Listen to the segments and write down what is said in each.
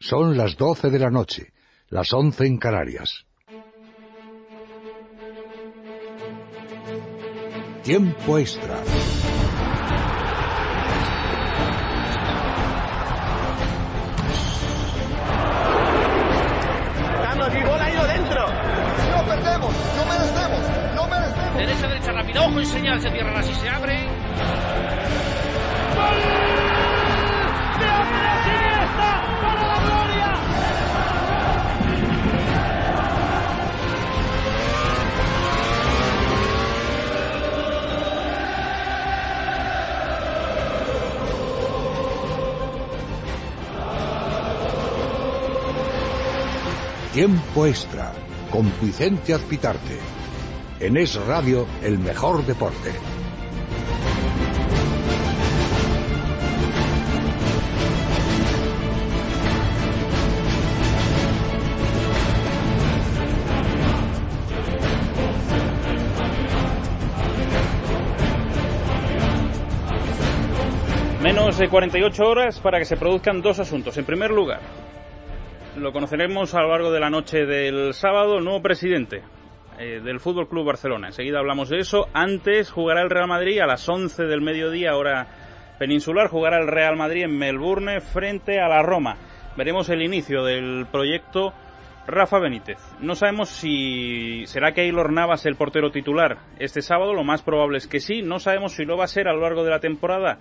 Son las doce de la noche, las once en Canarias. Tiempo extra. Carlos, mi bola ha ido dentro. No perdemos, no merecemos, no merecemos. Derecha, derecha, rápido, ojo y señal, se cierra así, se abre. Tiempo extra con Vicente Azpitarte. En Es Radio, el mejor deporte. Menos de 48 horas para que se produzcan dos asuntos. En primer lugar, lo conoceremos a lo largo de la noche del sábado, el nuevo presidente eh, del Fútbol Club Barcelona. Enseguida hablamos de eso. Antes jugará el Real Madrid a las 11 del mediodía, hora peninsular. Jugará el Real Madrid en Melbourne frente a la Roma. Veremos el inicio del proyecto Rafa Benítez. No sabemos si será Keylor Navas el portero titular este sábado. Lo más probable es que sí. No sabemos si lo va a ser a lo largo de la temporada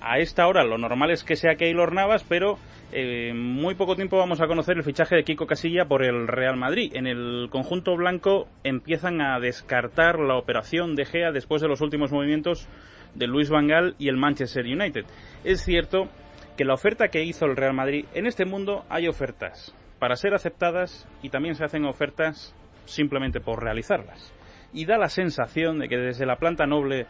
a esta hora lo normal es que sea Keylor Navas, pero eh, muy poco tiempo vamos a conocer el fichaje de Kiko Casilla por el Real Madrid. En el conjunto blanco empiezan a descartar la operación de Gea después de los últimos movimientos de Luis Van Gaal y el Manchester United. Es cierto que la oferta que hizo el Real Madrid, en este mundo hay ofertas para ser aceptadas y también se hacen ofertas simplemente por realizarlas. Y da la sensación de que desde la planta noble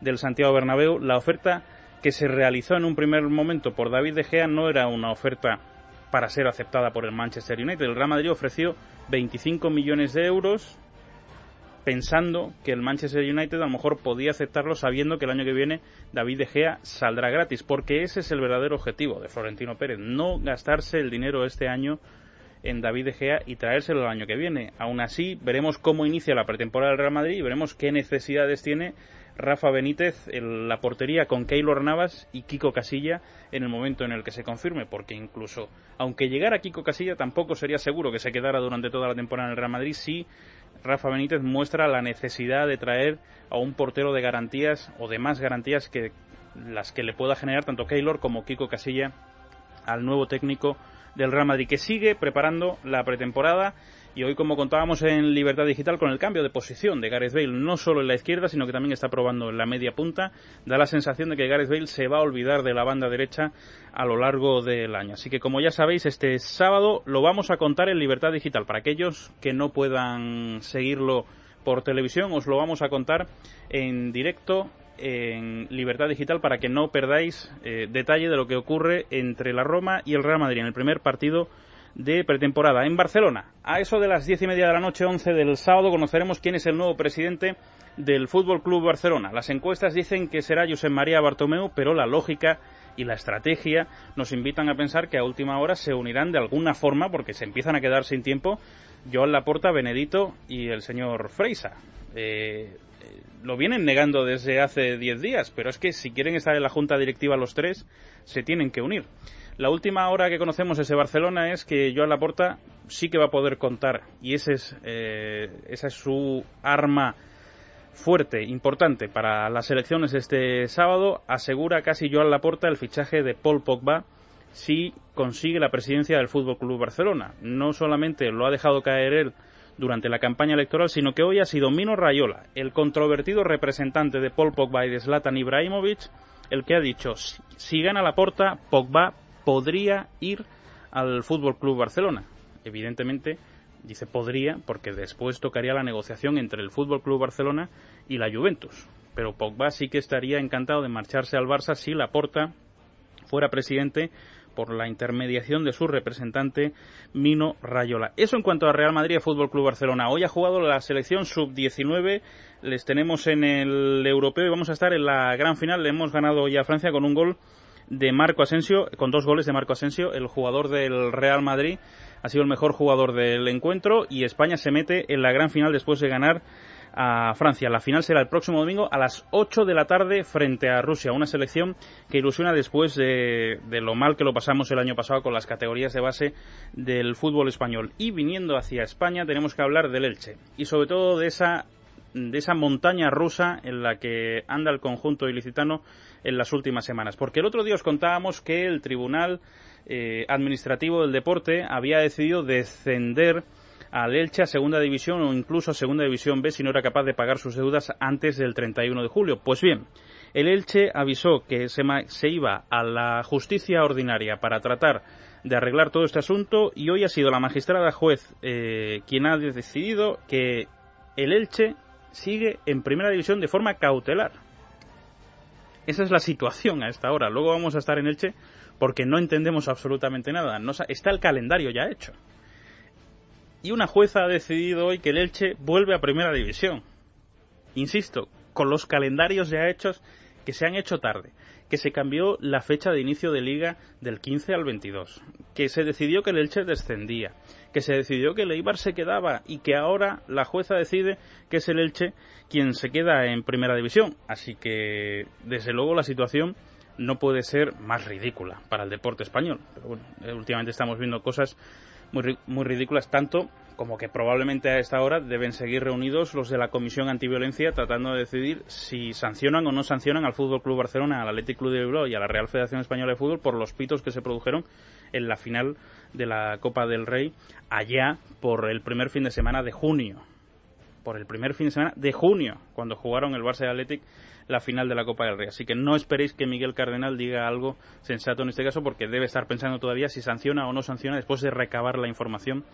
del Santiago Bernabéu la oferta que se realizó en un primer momento por David De Gea no era una oferta para ser aceptada por el Manchester United. El Real Madrid ofreció 25 millones de euros pensando que el Manchester United a lo mejor podía aceptarlo sabiendo que el año que viene David De Gea saldrá gratis, porque ese es el verdadero objetivo de Florentino Pérez, no gastarse el dinero este año en David De Gea y traérselo el año que viene. Aún así, veremos cómo inicia la pretemporada del Real Madrid y veremos qué necesidades tiene Rafa Benítez en la portería con Keylor Navas y Kiko Casilla en el momento en el que se confirme, porque incluso aunque llegara Kiko Casilla tampoco sería seguro que se quedara durante toda la temporada en el Real Madrid si Rafa Benítez muestra la necesidad de traer a un portero de garantías o de más garantías que las que le pueda generar tanto Keylor como Kiko Casilla al nuevo técnico del Real Madrid, que sigue preparando la pretemporada y hoy, como contábamos en Libertad Digital, con el cambio de posición de Gareth Bale, no solo en la izquierda, sino que también está probando en la media punta, da la sensación de que Gareth Bale se va a olvidar de la banda derecha a lo largo del año. Así que, como ya sabéis, este sábado lo vamos a contar en Libertad Digital. Para aquellos que no puedan seguirlo por televisión, os lo vamos a contar en directo en Libertad Digital para que no perdáis eh, detalle de lo que ocurre entre la Roma y el Real Madrid en el primer partido de pretemporada en Barcelona. A eso de las diez y media de la noche, once del sábado, conoceremos quién es el nuevo presidente del Fútbol Club Barcelona. Las encuestas dicen que será José María Bartomeu, pero la lógica y la estrategia nos invitan a pensar que a última hora se unirán de alguna forma, porque se empiezan a quedar sin tiempo, Joan Laporta, Benedito y el señor Freisa. Eh, lo vienen negando desde hace diez días, pero es que si quieren estar en la junta directiva los tres, se tienen que unir. La última hora que conocemos ese Barcelona es que Joan Laporta sí que va a poder contar y ese es, eh, esa es su arma fuerte, importante para las elecciones este sábado. Asegura casi Joan Laporta el fichaje de Paul Pogba si consigue la presidencia del Fútbol Club Barcelona. No solamente lo ha dejado caer él durante la campaña electoral, sino que hoy ha sido Mino Rayola, el controvertido representante de Paul Pogba y de Zlatan Ibrahimovic, el que ha dicho si gana Laporta, Pogba podría ir al Fútbol Club Barcelona. Evidentemente, dice podría, porque después tocaría la negociación entre el Fútbol Club Barcelona y la Juventus. Pero Pogba sí que estaría encantado de marcharse al Barça si Laporta fuera presidente por la intermediación de su representante Mino Rayola. Eso en cuanto a Real Madrid y Fútbol Club Barcelona. Hoy ha jugado la selección sub-19, les tenemos en el europeo y vamos a estar en la gran final. Le hemos ganado ya a Francia con un gol de Marco Asensio, con dos goles de Marco Asensio, el jugador del Real Madrid ha sido el mejor jugador del encuentro y España se mete en la gran final después de ganar a Francia. La final será el próximo domingo a las 8 de la tarde frente a Rusia, una selección que ilusiona después de, lo mal que lo pasamos el año pasado con las categorías de base del fútbol español. Y viniendo hacia España tenemos que hablar del Elche y sobre todo de esa de esa montaña rusa en la que anda el conjunto ilicitano en las últimas semanas. Porque el otro día os contábamos que el Tribunal eh, Administrativo del Deporte había decidido descender al Elche a Segunda División o incluso a Segunda División B si no era capaz de pagar sus deudas antes del 31 de julio. Pues bien, el Elche avisó que se, se iba a la justicia ordinaria para tratar de arreglar todo este asunto y hoy ha sido la magistrada juez eh, quien ha decidido que el Elche sigue en primera división de forma cautelar. Esa es la situación a esta hora. Luego vamos a estar en Elche porque no entendemos absolutamente nada. No, está el calendario ya hecho y una jueza ha decidido hoy que el Elche vuelve a Primera División. Insisto, con los calendarios ya hechos que se han hecho tarde, que se cambió la fecha de inicio de liga del 15 al 22, que se decidió que el Elche descendía, que se decidió que el se quedaba y que ahora la jueza decide que es el Elche quien se queda en primera división. Así que, desde luego, la situación no puede ser más ridícula para el deporte español. Pero bueno, eh, últimamente estamos viendo cosas muy, muy ridículas, tanto como que probablemente a esta hora deben seguir reunidos los de la Comisión Antiviolencia tratando de decidir si sancionan o no sancionan al Fútbol Club Barcelona, al Athletic Club de Bilbao y a la Real Federación Española de Fútbol por los pitos que se produjeron en la final de la Copa del Rey allá por el primer fin de semana de junio. Por el primer fin de semana de junio, cuando jugaron el Barça y Athletic la final de la Copa del Rey. Así que no esperéis que Miguel Cardenal diga algo sensato en este caso, porque debe estar pensando todavía si sanciona o no sanciona después de recabar la información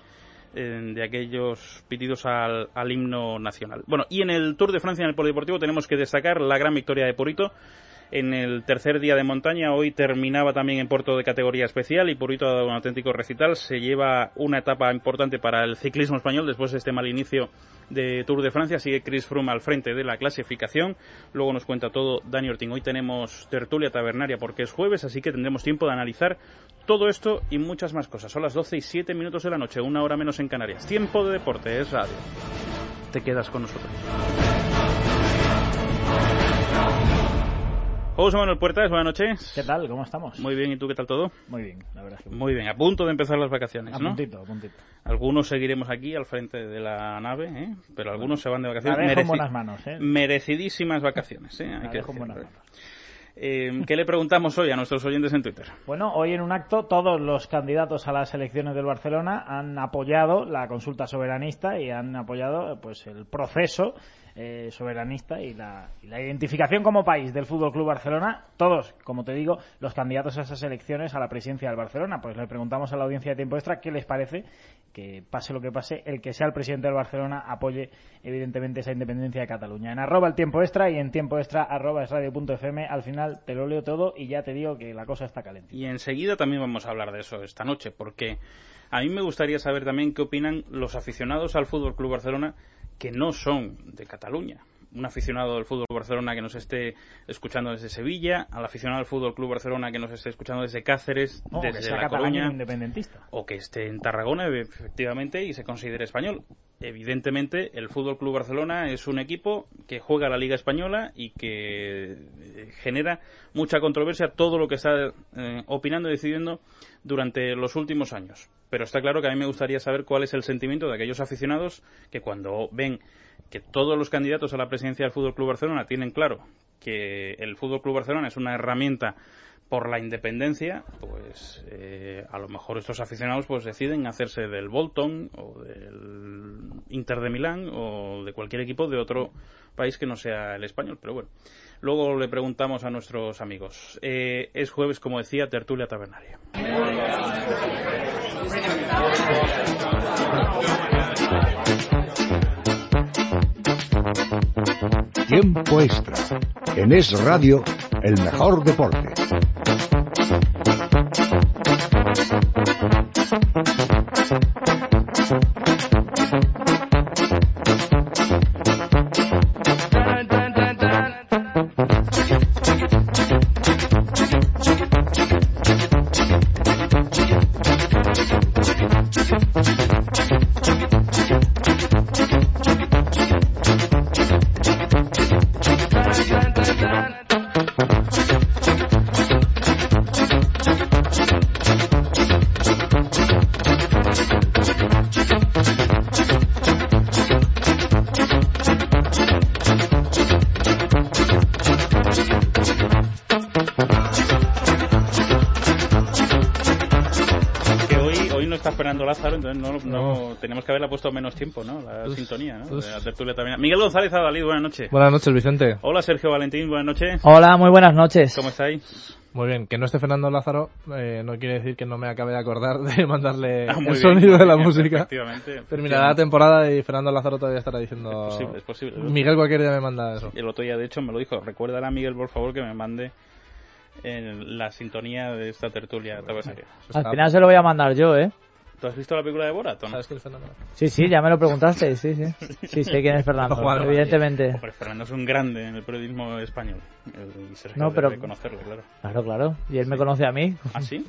eh, de aquellos pitidos al, al, himno nacional. Bueno, y en el Tour de Francia en el Polideportivo tenemos que destacar la gran victoria de Purito en el tercer día de montaña. Hoy terminaba también en puerto de categoría especial y Purito ha dado un auténtico recital. Se lleva una etapa importante para el ciclismo español después de este mal inicio de Tour de Francia. Sigue Chris Froome al frente de la clasificación. Luego nos cuenta todo Dani Ortín. Hoy tenemos tertulia tabernaria porque es jueves, así que tendremos tiempo de analizar todo esto y muchas más cosas. Son las 12 y 7 minutos de la noche, una hora menos en Canarias. Tiempo de deporte, es radio. Te quedas con nosotros. José Manuel Puertas, buenas noches. ¿Qué tal? ¿Cómo estamos? Muy bien, ¿y tú qué tal todo? Muy bien, la verdad. muy, bien. a punto de empezar las vacaciones, a ¿no? puntito, a puntito. Algunos seguiremos aquí al frente de la nave, ¿eh? pero algunos se van de vacaciones. La buenas manos, ¿eh? Merecidísimas vacaciones, ¿eh? Hay que buenas manos. Eh, ¿Qué le preguntamos hoy a nuestros oyentes en Twitter? Bueno, hoy en un acto todos los candidatos a las elecciones del Barcelona han apoyado la consulta soberanista y han apoyado pues el proceso eh, soberanista y la, identificación como país del Fútbol Club Barcelona. Todos, como te digo, los candidatos a esas elecciones a la presidencia del Barcelona. Pues le preguntamos a la audiencia de tiempo extra qué les parece que pase lo que pase, el que sea el presidente del Barcelona apoye evidentemente esa independencia de Cataluña. En arroba el tiempo extra y en tiempo extra arroba es radio.fm. Al final te lo leo todo y ya te digo que la cosa está caliente. Y enseguida también vamos a hablar de eso esta noche, porque a mí me gustaría saber también qué opinan los aficionados al Fútbol Club Barcelona que no son de Cataluña. Un aficionado del Fútbol Barcelona que nos esté escuchando desde Sevilla, al aficionado del Fútbol Club Barcelona que nos esté escuchando desde Cáceres, desde La Coruña, independentista. o que esté en Tarragona, efectivamente, y se considere español. Evidentemente, el Fútbol Club Barcelona es un equipo que juega la Liga Española y que eh, genera mucha controversia todo lo que está eh, opinando y decidiendo durante los últimos años. Pero está claro que a mí me gustaría saber cuál es el sentimiento de aquellos aficionados que cuando ven que todos los candidatos a la presidencia del Fútbol Club Barcelona tienen claro que el Fútbol Club Barcelona es una herramienta por la independencia, pues eh, a lo mejor estos aficionados pues deciden hacerse del Bolton o del Inter de Milán o de cualquier equipo de otro país que no sea el español. Pero bueno, luego le preguntamos a nuestros amigos. Eh, es jueves, como decía, tertulia tabernaria. Tiempo extra. En Es Radio, el mejor deporte. No, teníamos que haberle puesto menos tiempo, ¿no? La sintonía, ¿no? La tertulia también. Miguel González Adalid, buenas noches. Buenas noches, Vicente. Hola, Sergio Valentín, buenas noches. Hola, muy buenas noches. ¿Cómo estáis? Muy bien, que no esté Fernando Lázaro eh, no quiere decir que no me acabe de acordar de mandarle Ah, el bien, sonido de la bien, música. Efectivamente. Terminará la temporada y Fernando Lázaro todavía estará diciendo... Es posible, es posible. Miguel cualquier día me manda eso. El otro día, de hecho, me lo dijo. Recuérdale a Miguel, por favor, que me mande eh, la sintonía de esta tertulia tabasaria. Al final se lo voy a mandar yo, ¿eh? ¿Tú has visto la película de Borat o no? ¿Sabes quién es Fernando? Sí, sí, ya me lo preguntaste, sí, sí. Sí, sé quién es Fernando, evidentemente. Hombre, Fernando es un grande en el periodismo español. El- y Sergio No, pero- debe conocerlo, claro. Claro, claro. Y él me conoce a mí. ¿Ah, sí?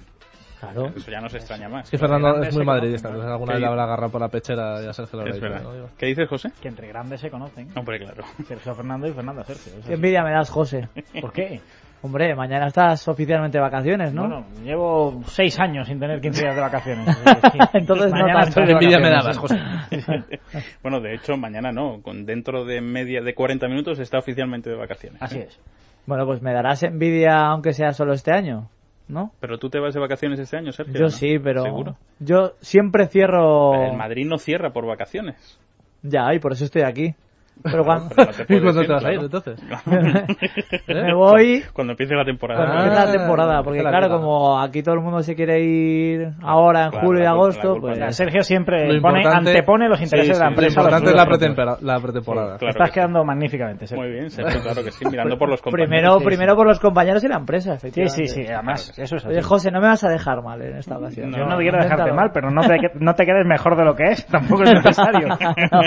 Claro. Eso ya no se extraña más. Es que Fernando es muy madridista, alguna ¿Qué vez le dice? habrá agarrado por la pechera y a Sergio lo habrá Es dicho, verdad. ¿no? ¿Qué dices, José? Que entre grandes se conocen. Hombre, claro. Sergio Fernando y Fernando Sergio. Qué envidia me das, José. ¿Por qué? Hombre, mañana estás oficialmente de vacaciones, ¿no? Bueno, llevo seis años sin tener 15 días de vacaciones. Entonces no Mañana estoy de Envidia me dabas. José. Bueno, de hecho, mañana no. Con dentro de media de 40 minutos está oficialmente de vacaciones. Así es. Bueno, pues me darás envidia aunque sea solo este año, ¿no? Pero tú te vas de vacaciones este año, Sergio. Yo ¿no? sí, pero ¿Seguro? yo siempre cierro El Madrid no cierra por vacaciones. ya y por eso estoy aquí. Pero cuando Pero no te ¿Y cuándo decir, te vas a ir, claro. entonces? me voy Cuando empiece la temporada. cuando Ah, empiece la temporada, porque la claro, temporada. como aquí todo el mundo se quiere ir ahora en Claro, julio y agosto, pues es Sergio siempre Lo pone, antepone los intereses Sí, de la sí, Lo empresa. a los importante es la, pretempera- la pretemporada. Claro Estás que sí. quedando magníficamente, Sergio. Muy bien, Sergio, claro que sí. Mirando por los compañeros. primero sí, primero por los compañeros y la empresa, Sí, efectivamente. sí, sí, además, eso es así. Oye, José, no me vas a dejar mal en esta ocasión. Yo no quiero dejarte mal, pero no te, no te quedes mejor de lo que es, tampoco es necesario. No,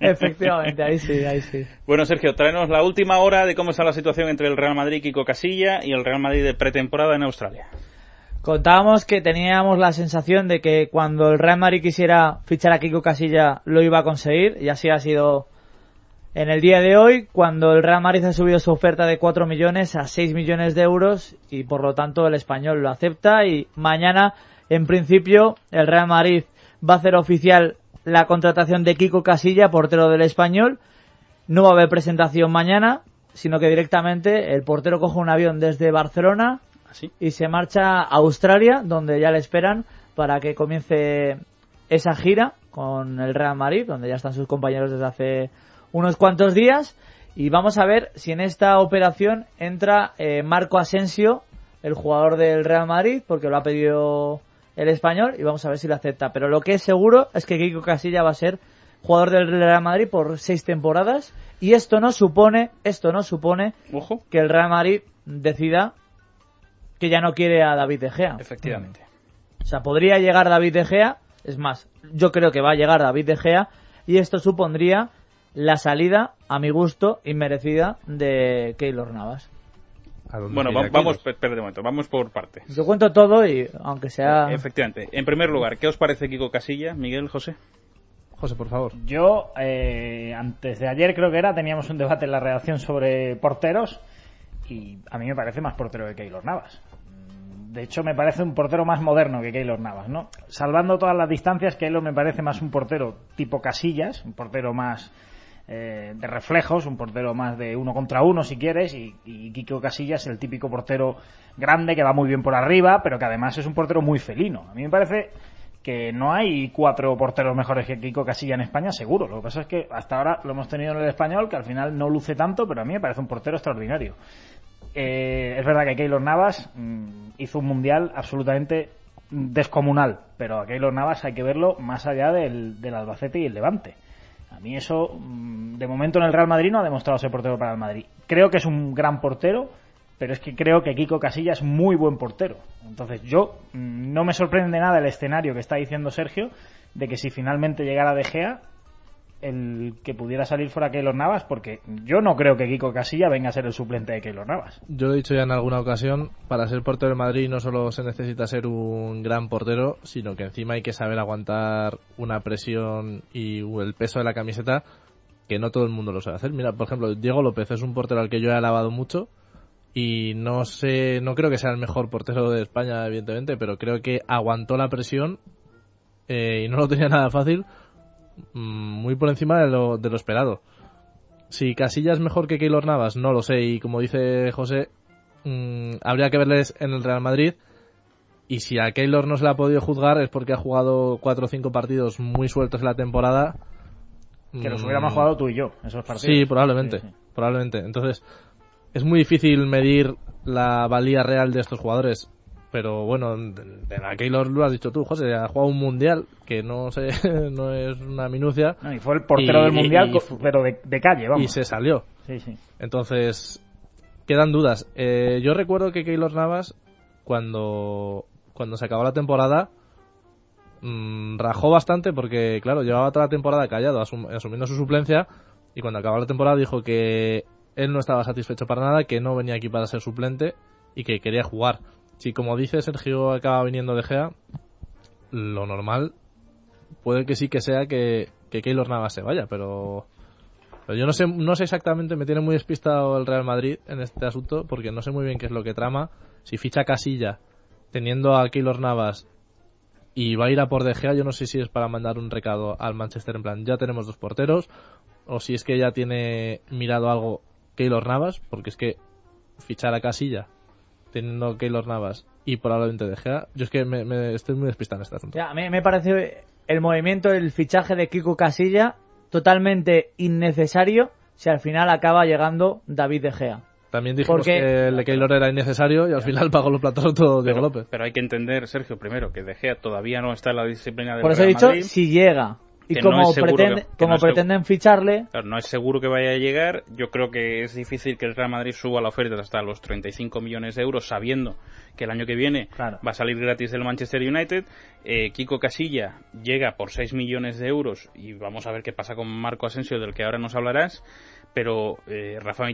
efectivamente, ahí sí, ahí sí. Bueno, Sergio, tráenos la última hora de cómo está la situación entre el Real Madrid Kiko Casilla y el Real Madrid de pretemporada en Australia. Contábamos que teníamos la sensación de que cuando el Real Madrid quisiera fichar a Kiko Casilla lo iba a conseguir y así ha sido en el día de hoy cuando el Real Madrid ha subido su oferta de 4 millones a 6 millones de euros y por lo tanto el español lo acepta y mañana en principio el Real Madrid va a hacer oficial la contratación de Kiko Casilla, portero del español. No va a haber presentación mañana, sino que directamente el portero coge un avión desde Barcelona ¿Así? y se marcha a Australia, donde ya le esperan para que comience esa gira con el Real Madrid, donde ya están sus compañeros desde hace unos cuantos días. Y vamos a ver si en esta operación entra eh, Marco Asensio, el jugador del Real Madrid, porque lo ha pedido el español, y vamos a ver si lo acepta. Pero lo que es seguro es que Kiko Casilla va a ser jugador del Real Madrid por seis temporadas, y esto no supone, esto no supone Ojo. que el Real Madrid decida que ya no quiere a David De Gea. Efectivamente. O sea, podría llegar David De Gea, es más, yo creo que va a llegar David De Gea y esto supondría la salida, a mi gusto, inmerecida de Keylor Navas. ¿A dónde Bueno, va- vamos, espera un momento, vamos por partes. Yo cuento todo y aunque sea... Efectivamente. En primer lugar, ¿qué os parece Kiko Casilla, Miguel, José? José, por favor. Yo, eh, antes de ayer creo que era, teníamos un debate en la redacción sobre porteros y a mí me parece más portero que Keylor Navas. De hecho, me parece un portero más moderno que Keylor Navas, ¿no? Salvando todas las distancias, Keylor me parece más un portero tipo Casillas, un portero más eh, de reflejos, un portero más de uno contra uno, si quieres, y, y Kiko Casillas el típico portero grande que va muy bien por arriba, pero que además es un portero muy felino. A mí me parece que no hay cuatro porteros mejores que Kiko Casilla en España, seguro. Lo que pasa es que hasta ahora lo hemos tenido en el español, que al final no luce tanto, pero a mí me parece un portero extraordinario. Eh, es verdad que Keylor Navas mm, hizo un mundial absolutamente descomunal, pero a Keylor Navas hay que verlo más allá del, del Albacete y el Levante. A mí eso, mm, de momento en el Real Madrid no ha demostrado ser portero para el Madrid. Creo que es un gran portero, pero es que creo que Kiko Casilla es muy buen portero. Entonces yo mm, no me sorprende nada el escenario que está diciendo Sergio de que si finalmente llegara De Gea, el que pudiera salir fuera Keylor Navas, porque yo no creo que Kiko Casilla venga a ser el suplente de Keylor Navas. Yo lo he dicho ya en alguna ocasión, para ser portero de Madrid no solo se necesita ser un gran portero, sino que encima hay que saber aguantar una presión y el peso de la camiseta que no todo el mundo lo sabe hacer. Mira, por ejemplo, Diego López es un portero al que yo he alabado mucho y no sé, no creo que sea el mejor portero de España, evidentemente, pero creo que aguantó la presión eh, y no lo tenía nada fácil, mm, muy por encima de lo, de lo esperado. Si Casilla es mejor que Keylor Navas, no lo sé. Y como dice José, mm, habría que verles en el Real Madrid. Y si a Keylor no se le ha podido juzgar es porque ha jugado cuatro o cinco partidos muy sueltos en la temporada. Que los Mm, hubiéramos jugado tú y yo, esos partidos. Sí, probablemente. Sí, sí. Probablemente. Entonces, es muy difícil medir la valía real de estos jugadores. Pero bueno, de, la Keylor lo has dicho tú, José, ha jugado un mundial que no sé, no es una minucia. No, y fue el portero Y- del mundial, y- co- pero de, de calle, vamos. y se salió. Sí, sí. Entonces, quedan dudas. Eh, yo recuerdo que Keylor Navas, cuando, cuando se acabó la temporada, mm, rajó bastante porque, claro, llevaba toda la temporada callado, asum- asumiendo su suplencia, y cuando acabó la temporada dijo que él no estaba satisfecho para nada, que no venía aquí para ser suplente y que quería jugar. Si, como dice Sergio, acaba viniendo de Gea, lo normal puede que sí que sea que, que Keylor Navas se vaya, pero pero yo no sé, no sé exactamente, me tiene muy despistado el Real Madrid en este asunto, porque no sé muy bien qué es lo que trama. Si ficha Casilla, teniendo a Keylor Navas, y va a ir a por De Gea, yo no sé si es para mandar un recado al Manchester en plan, ya tenemos dos porteros, o si es que ya tiene mirado algo Keylor Navas, porque es que fichar a Casilla, teniendo Keylor Navas y probablemente De Gea, yo es que me, me- estoy muy despistado en este asunto. Ya, a mí me parece el movimiento, el fichaje de Kiko Casilla totalmente innecesario si al final acaba llegando David De Gea. También dijimos Porque- que el de Keylor era innecesario y al final pagó los platos todo Diego López. Pero hay que entender, Sergio, primero, que De Gea todavía no está en la disciplina del Por eso he dicho Madrid. si llega. Y que no como, es seguro pretende- que- que como no pretenden ficharle, Claro, no es seguro que vaya a llegar. Yo creo que es difícil que el Real Madrid suba la oferta hasta los 35 millones de euros, sabiendo que el año que viene Claro. va a salir gratis del Manchester United. Eh, Kiko Casilla llega por 6 millones de euros y vamos a ver qué pasa con Marco Asensio, del que ahora nos hablarás. Pero eh, Rafa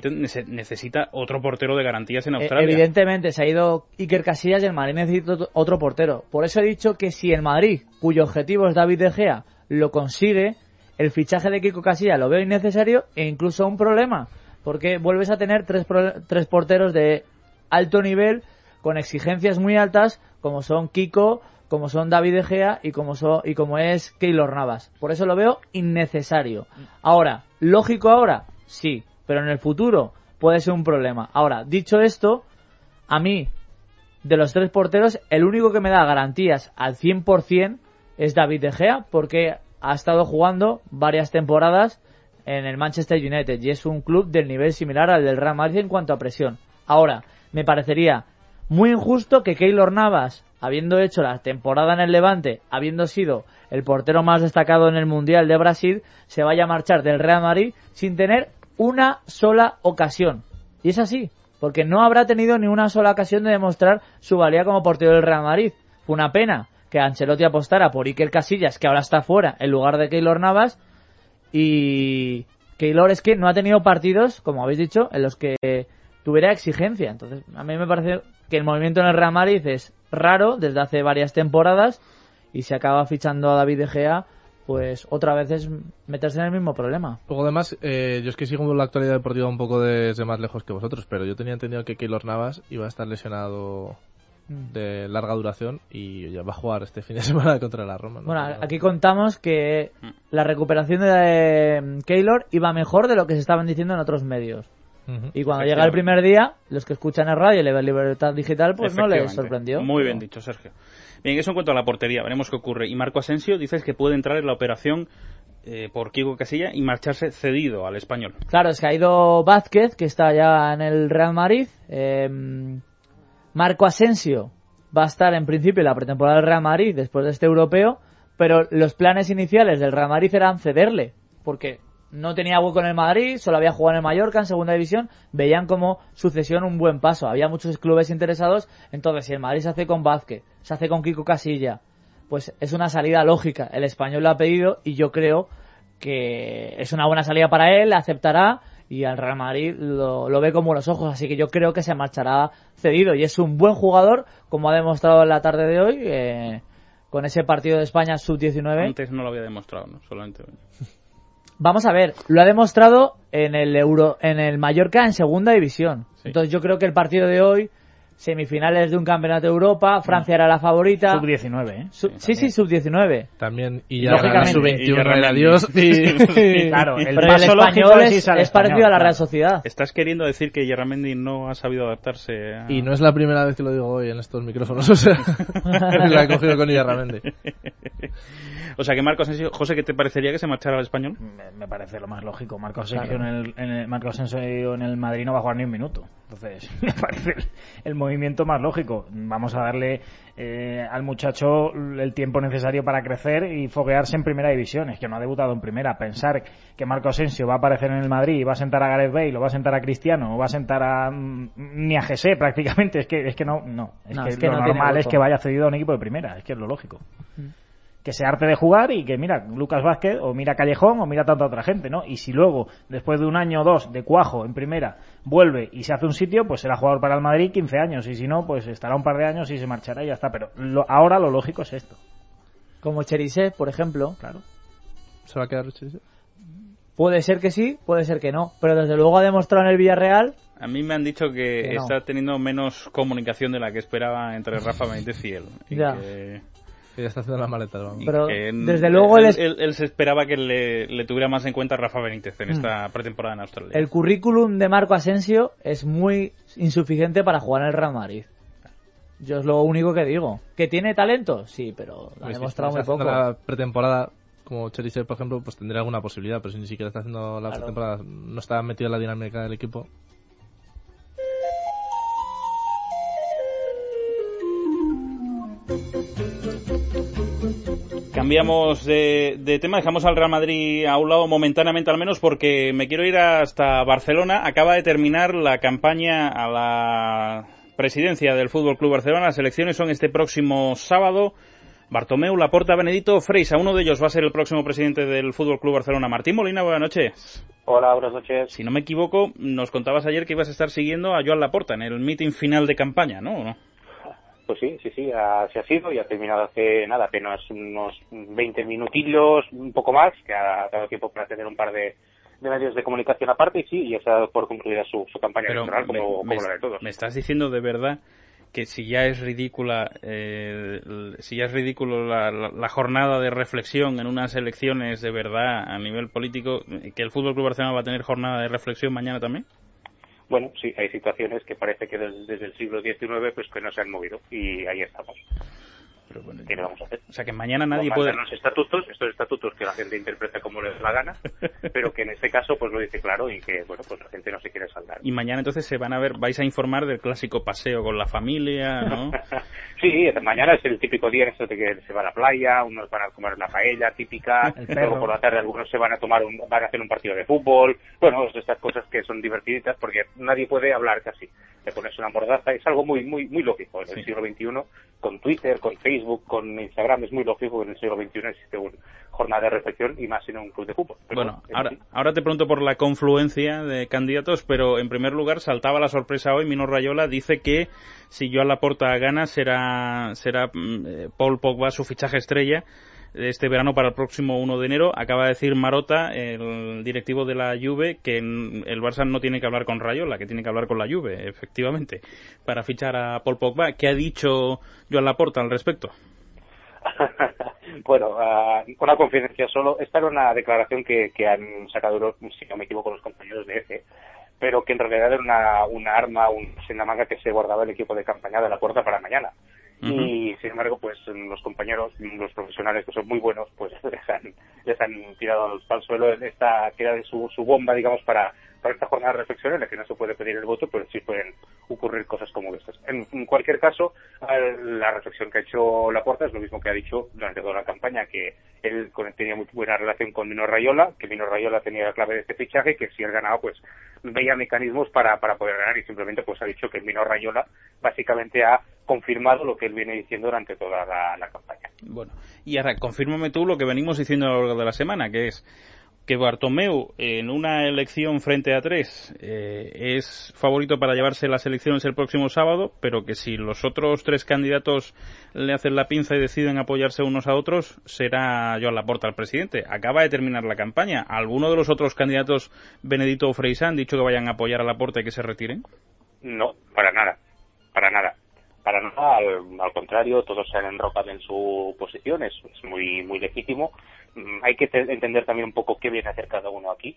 necesita otro portero de garantías en eh, Australia. evidentemente se ha ido Iker Casillas y el Madrid necesita otro portero. Por eso he dicho que si el Madrid, cuyo objetivo es David De Gea, lo consigue, el fichaje de Kiko Casilla lo veo innecesario e incluso un problema. Porque vuelves a tener tres, tres porteros de alto nivel con exigencias muy altas como son Kiko, como son David De Gea y como, so- y como es Keylor Navas. Por eso lo veo innecesario. Ahora, ¿lógico ahora? Sí, pero en el futuro puede ser un problema. Ahora, dicho esto, a mí, de los tres porteros, el único que me da garantías al 100% es David De Gea, porque ha estado jugando varias temporadas en el Manchester United y es un club del nivel similar al del Real Madrid en cuanto a presión. Ahora, me parecería muy injusto que Keylor Navas, habiendo hecho la temporada en el Levante, habiendo sido el portero más destacado en el Mundial de Brasil, se vaya a marchar del Real Madrid sin tener una sola ocasión. Y es así, porque no habrá tenido ni una sola ocasión de demostrar su valía como portero del Real Madrid. Fue una pena que Ancelotti apostara por Iker Casillas, que ahora está fuera, en lugar de Keylor Navas, y Keylor es que no ha tenido partidos, como habéis dicho, en los que tuviera exigencia. Entonces, a mí me parece que el movimiento en el Real Madrid es raro desde hace varias temporadas y se acaba fichando a David De Gea, pues otra vez es meterse en el mismo problema. Luego además, eh, yo es que sigo la actualidad deportiva un poco desde más lejos que vosotros, pero yo tenía entendido que Keylor Navas iba a estar lesionado de larga duración y ya va a jugar este fin de semana contra la Roma. ¿no? Bueno, aquí contamos que la recuperación de eh, Keylor iba mejor de lo que se estaban diciendo en otros medios. Y cuando llega el primer día, los que escuchan el radio y le ven Libertad Digital, pues no les sorprendió. Muy bien dicho, Sergio. Bien, eso en cuanto a la portería, veremos qué ocurre. Y Marco Asensio dices que puede entrar en la operación eh, por Kiko Casilla y marcharse cedido al español. Claro, es que ha ido Vázquez, que está ya en el Real Madrid. eh, Marco Asensio va a estar en principio en la pretemporada del Real Madrid después de este europeo, pero los planes iniciales del Real Madrid eran cederle, porque no tenía hueco en el Madrid, solo había jugado en el Mallorca en segunda división, veían como sucesión un buen paso. Había muchos clubes interesados, entonces si el Madrid se hace con Vázquez, se hace con Kiko Casilla, pues es una salida lógica. El español lo ha pedido y yo creo que es una buena salida para él, aceptará y al Real Madrid lo, lo ve con buenos ojos, así que yo creo que se marchará cedido y es un buen jugador, como ha demostrado en la tarde de hoy, eh, con ese partido de España sub-19. Antes no lo había demostrado, ¿no? Solamente hoy. Vamos a ver, lo ha demostrado en el Euro, en el Mallorca en segunda división. Sí. Entonces yo creo que el partido de hoy semifinales de un campeonato de Europa, Francia era la favorita. Sub-19, ¿eh? Sub- sí, sí, sub-19. También, y ya Lógicamente. sub-21 Y ya era Dios. Y... Claro, el Pero el paso lógico español es es, es parecido español, a la Real claro. Sociedad. ¿Estás queriendo decir que Yerramendi no ha sabido adaptarse a... Y no es la primera vez que lo digo hoy en estos micrófonos, o sea, la he cogido con Illarramendi. O sea que Marcos Asensio, José, ¿qué te parecería que se marchara al español? Me, me parece lo más lógico. Marcos Asensio en, el, en el- Marcos Asensio en el Madrid no va a jugar ni un minuto. Entonces, me parece el, el movimiento más lógico. Vamos a darle eh, al muchacho el tiempo necesario para crecer y foguearse en primera división. Es que no ha debutado en primera. Pensar que Marcos Asensio va a aparecer en el Madrid y va a sentar a Gareth Bale, o va a sentar a Cristiano, o va a sentar a mm, ni a Jesse prácticamente. Es que, es que no, no. Es No, que es que lo no normal es que vaya cedido a un equipo de primera. Es que es lo lógico que se arte de jugar y que mira Lucas Vázquez o mira Callejón o mira tanta otra gente, ¿no? Y si luego, después de un año o dos de cuajo en primera, vuelve y se hace un sitio, pues será jugador para el Madrid 15 años y si no, pues estará un par de años y se marchará y ya está. Pero lo- ahora lo lógico es esto, Como Cherise, por ejemplo. claro. ¿Se va a quedar Chelsea? Puede ser que sí, puede ser que no. Pero desde luego ha demostrado en el Villarreal. A mí me han dicho que, Que no. está teniendo menos comunicación de la que esperaba entre Rafa Benítez y él. Y Ya. que- Que ya está haciendo las maletas, vamos. Pero desde luego él, él es- él- él se esperaba que le, le tuviera más en cuenta Rafa Benítez Mm. en esta pretemporada en Australia. El currículum de Marco Asensio es muy insuficiente para jugar en el Real Madrid. Yo es lo único que digo. ¿Que tiene talento? Sí, pero ha Pues si demostrado muy está haciendo poco. la pretemporada como Chelsea, por ejemplo, pues tendría alguna posibilidad, pero si ni siquiera está haciendo la Claro. pretemporada, no está metido en la dinámica del equipo. Cambiamos de, de tema, dejamos al Real Madrid a un lado momentáneamente al menos porque me quiero ir hasta Barcelona. Acaba de terminar la campaña a la presidencia del Fútbol Club Barcelona. Las elecciones son este próximo sábado. Bartomeu, Laporta, Benedito, Freisa. Uno de ellos va a ser el próximo presidente del Fútbol Club Barcelona. Martín Molina, buenas noches. Hola, buenas noches. Si no me equivoco, nos contabas ayer que ibas a estar siguiendo a Joan Laporta en el meeting final de campaña, ¿no? Pues sí, sí, sí, así ha sido y ha terminado hace nada, apenas unos 20 minutillos, un poco más, que ha dado tiempo para tener un par de, de medios de comunicación aparte y sí, ya se ha dado por concluida su, su campaña Pero electoral, como, me, como la de todos. me estás diciendo de verdad que si ya es ridícula, eh, si ya es ridículo la, la- la jornada de reflexión en unas elecciones de verdad a nivel político, que el Fútbol Club Barcelona va a tener jornada de reflexión mañana también. Bueno, sí, hay situaciones que parece que des- desde, el siglo XIX pues que no se han movido y ahí estamos. Pero bueno, ¿Qué le vamos a hacer? o sea que mañana nadie puede. los estatutos, estos estatutos que la gente interpreta como les da la gana, pero que en este caso pues lo dice claro y que bueno pues la gente no se quiere saldar. Y mañana entonces se van a ver, vais a informar del clásico paseo con la familia, ¿no? Sí, mañana es el típico día en esto de que se va a la playa, unos van a comer una paella típica, El luego por la tarde algunos se van a tomar un, van a hacer un partido de fútbol, bueno, es estas cosas que son divertiditas porque nadie puede hablar casi, de ponerse una mordaza, es algo muy muy muy lógico en el Sí. siglo XXI, con Twitter, con Facebook, con Instagram, es muy lógico que en el siglo XXI existe una jornada de reflexión y más en un club de fútbol. Pero Bueno, ahora, ahora te pregunto por la confluencia de candidatos, pero en primer lugar saltaba la sorpresa hoy. Mino Rayola dice que si Joan Laporta gana será, será mm, eh, Paul Pogba su fichaje estrella este verano para el próximo 1 de enero. Acaba de decir Marota, el directivo de la Juve, que el Barça no tiene que hablar con Rayola, que tiene que hablar con la Juve, efectivamente, para fichar a Paul Pogba. ¿Qué ha dicho Joan Laporta al respecto? bueno, ah, una confidencia solo. Esta era una declaración que, han sacado, si no me equivoco, los compañeros de EFE, pero que en realidad era una, una arma, un en la manga que se guardaba el equipo de campaña de la puerta para mañana. Y sin embargo, pues los compañeros, los profesionales que son muy buenos, pues les han, les tirado al, suelo esta, que era su, su bomba, digamos, para, para esta jornada de reflexión en la que no se puede pedir el voto, pero sí pueden ocurrir cosas como estas. En, cualquier caso, la reflexión que ha hecho Laporta es lo mismo que ha dicho durante toda la campaña, que él tenía muy buena relación con Mino Rayola, que Mino Rayola tenía la clave de este fichaje, que si él ganaba, pues veía mecanismos para, para poder ganar y simplemente pues ha dicho que Mino Rayola básicamente ha confirmado lo que él viene diciendo durante toda la, la campaña. Bueno, y ahora confírmame tú lo que venimos diciendo a lo largo de la semana, que es que Bartomeu en una elección frente a tres eh, es favorito para llevarse las elecciones el próximo sábado, pero que si los otros tres candidatos le hacen la pinza y deciden apoyarse unos a otros, será Joan Laporta el presidente. Acaba de terminar la campaña. ¿Alguno de los otros candidatos, Benedito o Freisa, han dicho que vayan a apoyar a Laporta y que se retiren? No, para nada. para nada. Para nada, al, contrario, todos se han enrocado en su posición, es, muy, muy legítimo. Mm, hay que entender también un poco qué viene a hacer cada uno aquí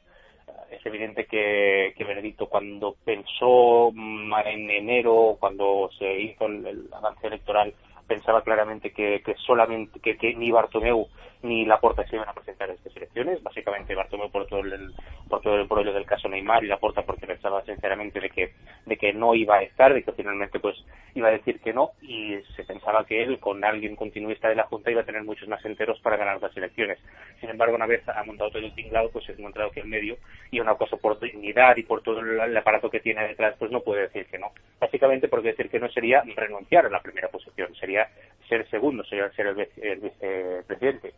es evidente que, que Benedicto cuando pensó mm, en enero, cuando se hizo el avance electoral, pensaba claramente que, que solamente que, que, ni Bartomeu ni Laporta se iban a presentar a estas elecciones. Básicamente Bartomeu por todo el por todo el problema del caso Neymar y Laporta porque pensaba sinceramente de que de que no iba a estar, de que finalmente pues iba a decir que no y se pensaba que él con alguien continuista de la Junta iba a tener muchos más enteros para ganar las elecciones. Sin embargo, una vez ha montado todo el tinglado, pues se ha encontrado que el medio y una cosa por dignidad y por todo el, aparato que tiene detrás, pues no puede decir que no. Básicamente porque decir que no sería renunciar a la primera posición, sería ser segundo, sería ser el, vicepresidente.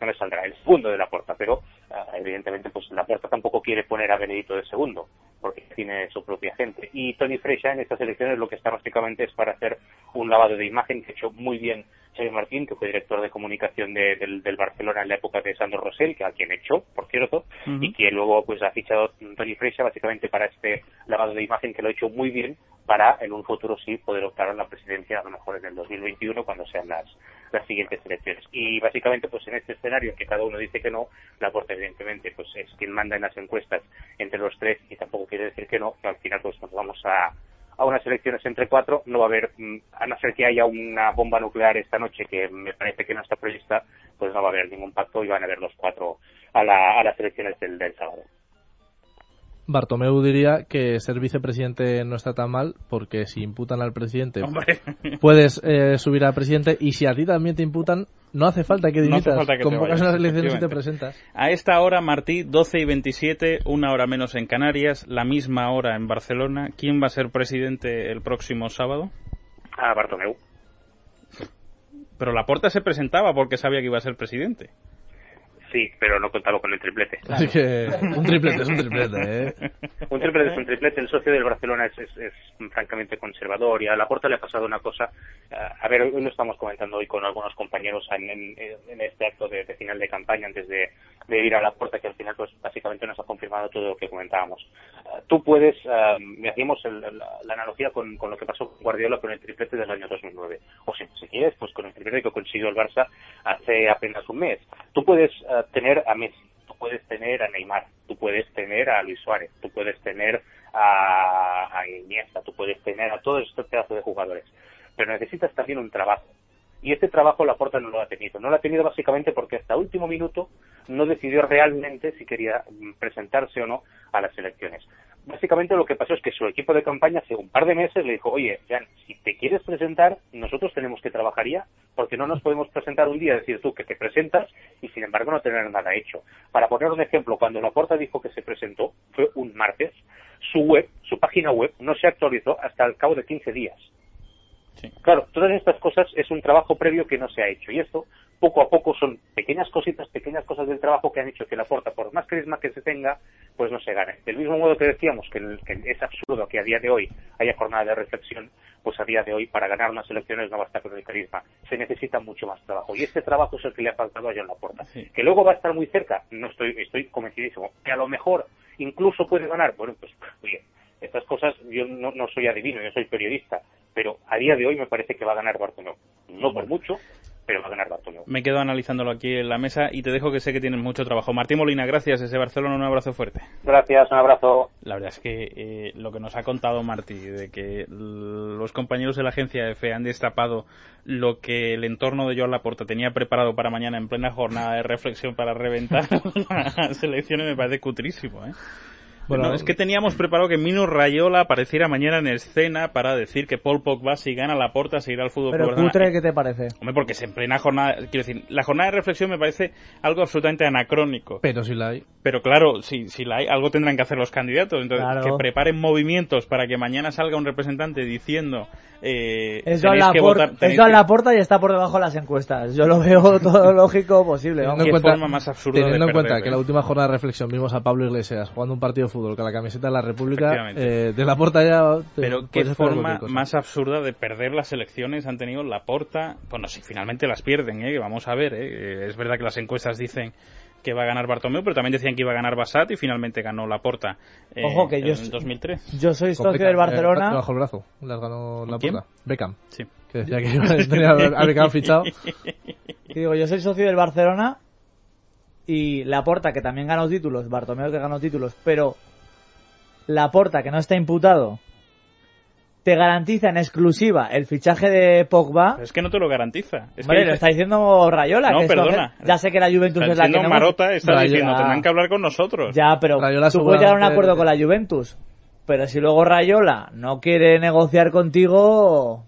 No me saldrá, el segundo de la puerta, pero ah, evidentemente pues la puerta tampoco quiere poner a Benedito de segundo, porque tiene su propia gente. Y Tony Freixa en estas elecciones lo que está básicamente es para hacer un lavado de imagen que ha hecho muy bien Xavier Martín, que fue director de comunicación del, Barcelona en la época de Sandro Rosell, que a quien echó, por cierto, y que luego pues ha fichado Tony Freixa básicamente para este lavado de imagen que lo ha hecho muy bien para en un futuro sí poder optar a la presidencia a lo mejor en el 2021 cuando sean las, las siguientes elecciones. Y básicamente pues en este escenario en que cada uno dice que no, la Corte evidentemente pues es quien manda en las encuestas entre los tres y tampoco quiere decir que no, que al final pues nos vamos a a unas elecciones entre cuatro, no va a haber, mm, a no ser que haya una bomba nuclear esta noche, que me parece que no está prevista, pues no va a haber ningún pacto y van a haber los cuatro a, la, a las elecciones del, del sábado. Bartomeu diría que ser vicepresidente no está tan mal porque si imputan al presidente puedes eh, subir al presidente y si a ti también te imputan no hace falta que dimitas, no convocas unas elecciones y te presentas. A esta hora, Martí, 12 y 27, una hora menos en Canarias, la misma hora en Barcelona. ¿Quién va a ser presidente el próximo sábado? A Bartomeu. Pero la Laporta se presentaba porque sabía que iba a ser presidente. Sí, pero no contaba con el triplete. Así que un triplete es un triplete, ¿eh? un triplete es un triplete. El socio del Barcelona es, es, francamente conservador y a la Laporta le ha pasado una cosa. a ver, hoy lo estamos comentando hoy con algunos compañeros en, en, este acto de, final de campaña antes de, de, ir a la puerta que al final pues básicamente nos ha confirmado todo lo que comentábamos. tú puedes, me hacíamos la, analogía con, con, lo que pasó con Guardiola con el triplete del año 2009. O si, si quieres, pues con el triplete que consiguió el Barça hace apenas un mes. Tú puedes tener a Messi, tú puedes tener a Neymar, tú puedes tener a Luis Suárez, tú puedes tener a, Iniesta, tú puedes tener a todos estos pedazos de jugadores, pero necesitas también un trabajo. Y este trabajo la Laporta no lo ha tenido. No lo ha tenido básicamente porque hasta último minuto no decidió realmente si quería presentarse o no a las elecciones básicamente lo que pasó es que su equipo de campaña hace un par de meses le dijo, oye, Jan, si te quieres presentar, nosotros tenemos que trabajar ya, porque no nos podemos presentar un día, decir tú que te presentas y sin embargo no tener nada hecho. Para poner un ejemplo, cuando Laporta dijo que se presentó, fue un martes, su web, su página web, no se actualizó hasta el cabo de 15 días. Claro, todas estas cosas es un trabajo previo que no se ha hecho y esto poco a poco son pequeñas cositas, pequeñas cosas del trabajo que han hecho que la porta, por más carisma que se tenga, pues no se gane. Del mismo modo que decíamos que, es absurdo que a día de hoy haya jornada de reflexión, pues a día de hoy para ganar unas elecciones no basta con el carisma, se necesita mucho más trabajo. Y este trabajo es el que le ha faltado a John Laporta. Que luego va a estar muy cerca, no estoy, estoy convencidísimo, que a lo mejor incluso puede ganar, bueno, pues oye, estas cosas yo no, no soy adivino, yo soy periodista, pero a día de hoy me parece que va a ganar Bartomeu. No por mucho, pero va a ganar Bartomeu. Me quedo analizándolo aquí en la mesa y te dejo que sé que tienes mucho trabajo. Martín Molina, gracias. Ese Barcelona, un abrazo fuerte. Gracias, un abrazo. La verdad es que eh, lo que nos ha contado Martí, de que los compañeros de la agencia EFE han destapado lo que el entorno de Joan Laporta tenía preparado para mañana en plena jornada de reflexión para reventar las elecciones, me parece cutrísimo, ¿eh? Bueno, es que teníamos preparado que Mino Rayola apareciera mañana en escena para decir que Paul Pogba si gana la porta seguirá al fútbol. Pero cutre, ¿qué te parece? Hombre, porque se en plena jornada, quiero decir, la jornada de reflexión me parece algo absolutamente anacrónico. Pero si la hay. Pero claro, si, si la hay, algo tendrán que hacer los candidatos. Entonces, que preparen movimientos para que mañana salga un representante diciendo eh, eso a la, la puerta y está por debajo de las encuestas. Yo lo veo todo lógico posible. Teniendo, en cuenta, forma más absurda teniendo en cuenta que la última jornada de reflexión vimos a Pablo Iglesias jugando un partido fútbol con la camiseta de la República, eh, de la puerta ya... Pero qué forma más absurda de perder las elecciones han tenido la porta. Bueno, si finalmente las pierden, ¿eh? vamos a ver. ¿eh? Es verdad que las encuestas dicen que va a ganar Bartomeu, pero también decían que iba a ganar Basat y finalmente ganó Laporta eh, Ojo, que yo en 2003. Yo soy socio Beckham, del Barcelona. eh, bajo el brazo. Las ganó la ¿Quién? puerta. Beckham. Sí. Que decía que iba a tener a Beckham fichado. Y digo, yo soy socio del Barcelona y Laporta, que también ganó títulos, Bartomeu que ganó títulos, pero Laporta, que no está imputado, te garantiza en exclusiva el fichaje de Pogba. Pero es que no te lo garantiza. Es Vale, que lo está diciendo Rayola. No, que perdona. Ya sé que la Juventus está es la que diciendo no... Marota, está diciendo, Ya. tendrán que hablar con nosotros. Ya, pero Rayola tú puedes llegar a un acuerdo con la Juventus. Pero si luego Rayola no quiere negociar contigo,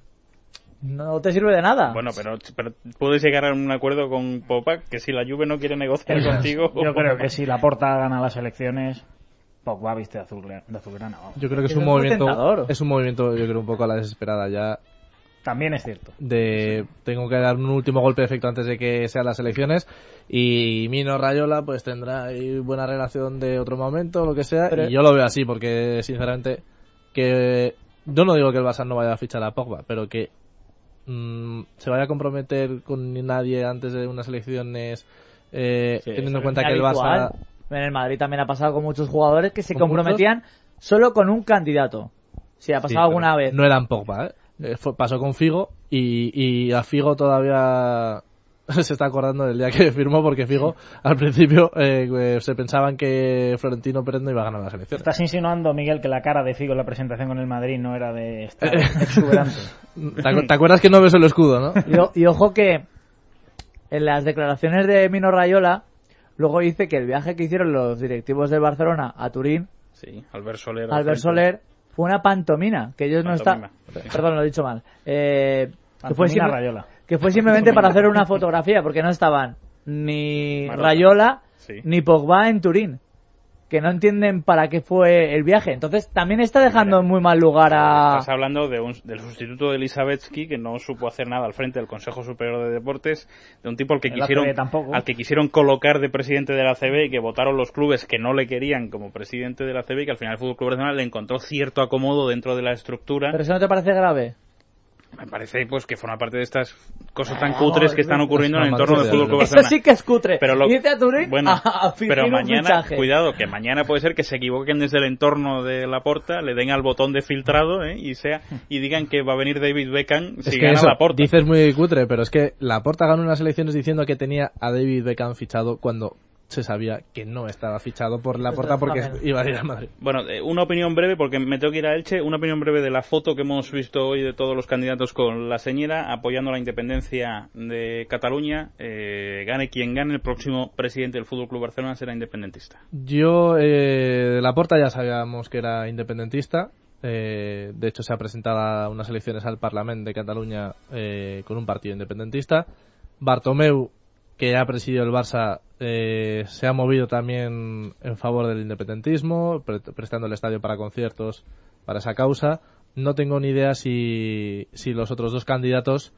no te sirve de nada. Bueno, pero, pero puedes llegar a un acuerdo con Popa que si la Juve no quiere negociar contigo... Yo creo que si Laporta gana las elecciones, Pogba viste de, azul, de azulgrana. vamos. Yo creo que es un movimiento. tentador. Es un movimiento, yo creo, un poco a la desesperada ya. También es cierto. de tengo que dar un último golpe de efecto antes de que sean las elecciones y Mino Rayola pues tendrá ahí buena relación de otro momento lo que sea Pero- y yo lo veo así porque sinceramente que yo no digo que el Barça no vaya a fichar a Pogba pero que mm, se vaya a comprometer con nadie antes de unas elecciones eh, Sí, teniendo en cuenta que el habitual. Barça En el Madrid también ha pasado con muchos jugadores que se ¿Con comprometían solo con un candidato. Si ha Sí, pasado alguna pero vez. no eran Pogba ¿eh? Eh, fue- pasó con Figo y, y a Figo todavía se está acordando del día que firmó porque Figo al principio eh, eh, se pensaban que Florentino Pérez no iba a ganar las elecciones. Estás insinuando, Miguel, que la cara de Figo en la presentación con el Madrid no era de estar exuberante. ¿Te, acu- te acuerdas que no ves el escudo, no? Y, ojo que en las declaraciones de Mino Rayola, luego dice que el viaje que hicieron los directivos del Barcelona a Turín, Sí, Albert Soler. Albert fue una pantomina, que ellos no están... Perdón, lo he dicho mal. Eh, que, fue simple- Rayola. Que fue simplemente para hacer una fotografía, porque no estaban ni. Rayola Sí. ni Pogba en Turín. Que no entienden para qué fue el viaje. Entonces también está dejando en muy mal lugar a... Estás hablando de un- del sustituto de Elisabetsky que no supo hacer nada al frente del Consejo Superior de Deportes, de un tipo al que El quisieron al que quisieron colocar de presidente de la ACB y que votaron los clubes que no le querían como presidente de la ACB y que al final el Fútbol Club Barcelona le encontró cierto acomodo dentro de la estructura. Pero eso no te parece grave. Me parece pues que forma parte de estas cosas tan Ah, cutres que están ocurriendo en el es entorno del Fútbol Club Eso Barcelona. sí que es cutre. Pero lo- Irte a Turín bueno, a, a pero mañana, cuidado, que mañana puede ser que se equivoquen desde el entorno de la porta, le den al botón de filtrado ¿eh? y sea y digan que va a venir David Beckham Es si que gana eso, la porta. dices muy cutre, pero es que la Porta ganó unas elecciones diciendo que tenía a David Beckham fichado cuando se sabía que no estaba fichado por la Porta porque iba a ir a Madrid. Bueno, eh, una opinión breve, porque me tengo que ir a Elche, una opinión breve de la foto que hemos visto hoy de todos los candidatos con la señora apoyando la independencia de Cataluña. Eh, gane quien gane, el próximo presidente del Fútbol Club Barcelona será independentista. Yo, eh, de la Porta ya sabíamos que era independentista. Eh, de hecho, se ha presentado a unas elecciones al Parlamento de Cataluña eh, con un partido independentista. Bartomeu, que ha presidido el Barça, eh, se ha movido también en favor del independentismo, pre- prestando el estadio para conciertos para esa causa. No tengo ni idea si, si los otros dos candidatos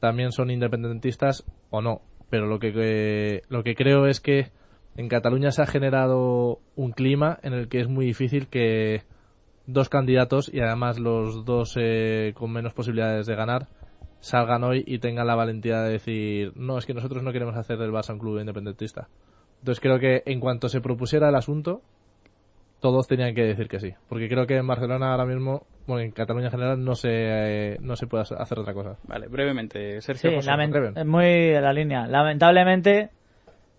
también son independentistas o no. Pero lo que, que- lo que creo es que en Cataluña se ha generado un clima en el que es muy difícil que dos candidatos y además los dos eh, con menos posibilidades de ganar salgan hoy y tengan la valentía de decir no, es que nosotros no queremos hacer del Barça un club independentista. Entonces creo que en cuanto se propusiera el asunto, todos tenían que decir que sí. Porque creo que en Barcelona ahora mismo, bueno, en Cataluña en general, no se, eh, no se puede hacer otra cosa. Vale, brevemente, Sergio. Sí, José. lamen- Reven. es muy en la línea. Lamentablemente,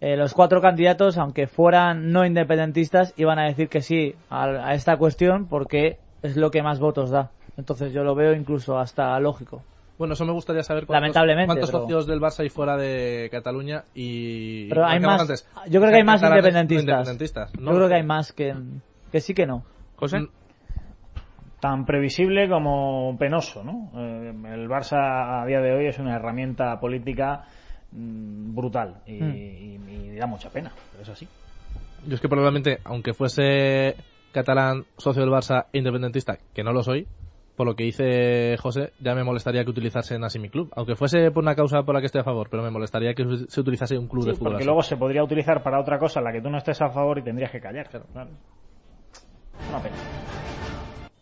eh, los cuatro candidatos, aunque fueran no independentistas, iban a decir que sí a, a esta cuestión porque es lo que más votos da. Entonces yo lo veo incluso hasta lógico. Bueno, eso me gustaría saber cuántos, Lamentablemente, cuántos pero- socios del Barça hay fuera de Cataluña y... Pero hay más, antes, yo creo que hay más no independentistas. independentistas. Yo No creo que hay más que, que sí que no. José. Mm, Tan previsible como penoso, ¿no? Eh, el Barça a día de hoy es una herramienta política mm, brutal y, Mm. y- y da mucha pena, pero es así. Yo es que probablemente, aunque fuese catalán, socio del Barça independentista, que no lo soy, por lo que dice José, ya me molestaría que utilizase en así mi club. Aunque fuese por una causa por la que estoy a favor, pero me molestaría que se utilizase un club Sí, de fútbol. porque así. luego se podría utilizar para otra cosa en la que tú no estés a favor y tendrías que callar. Claro. Una pena.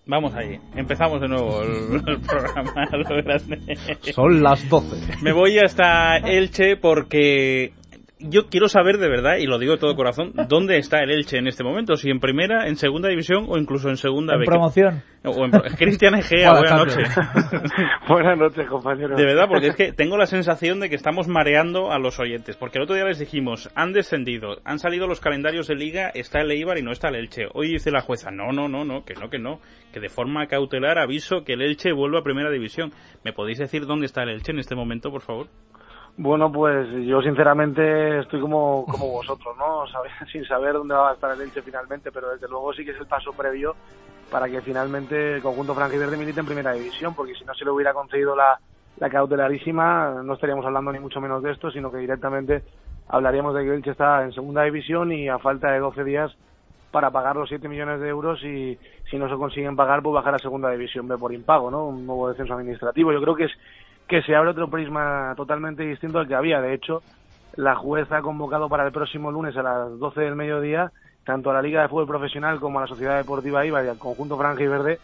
Vamos ahí. Empezamos de nuevo el, el programa. lo grande. Son las 12. Me voy hasta Elche porque yo quiero saber de verdad, y lo digo de todo corazón, dónde está el Elche en este momento, si en primera, en segunda división o incluso en segunda En promoción. O en pro- Cristian Egea, buenas noches. Buenas noches, compañeros. De verdad, porque es que tengo la sensación de que estamos mareando a los oyentes. Porque el otro día les dijimos, han descendido, han salido los calendarios de liga, está el Eibar y no está el Elche. Hoy dice la jueza, no, no, no, no, que no, que no, que de forma cautelar aviso que el Elche vuelve a primera división. ¿Me podéis decir dónde está el Elche en este momento, por favor? Bueno, pues yo sinceramente estoy como, como vosotros, ¿no? Sin saber dónde va a estar el Elche finalmente, pero desde luego sí que es el paso previo para que finalmente el conjunto franjiverde milite en primera división, porque si no se le hubiera concedido la, la cautelarísima, no estaríamos hablando ni mucho menos de esto, sino que directamente hablaríamos de que el Elche está en segunda división y a falta de 12 días para pagar los 7 millones de euros y si no se consiguen pagar, pues bajar a segunda división B por impago, ¿no? Un nuevo descenso administrativo. Yo creo que es que se abre otro prisma totalmente distinto al que había. De hecho, la jueza ha convocado para el próximo lunes a las 12 del mediodía tanto a la Liga de Fútbol Profesional como a la Sociedad Deportiva IVA y al conjunto Franja y Verde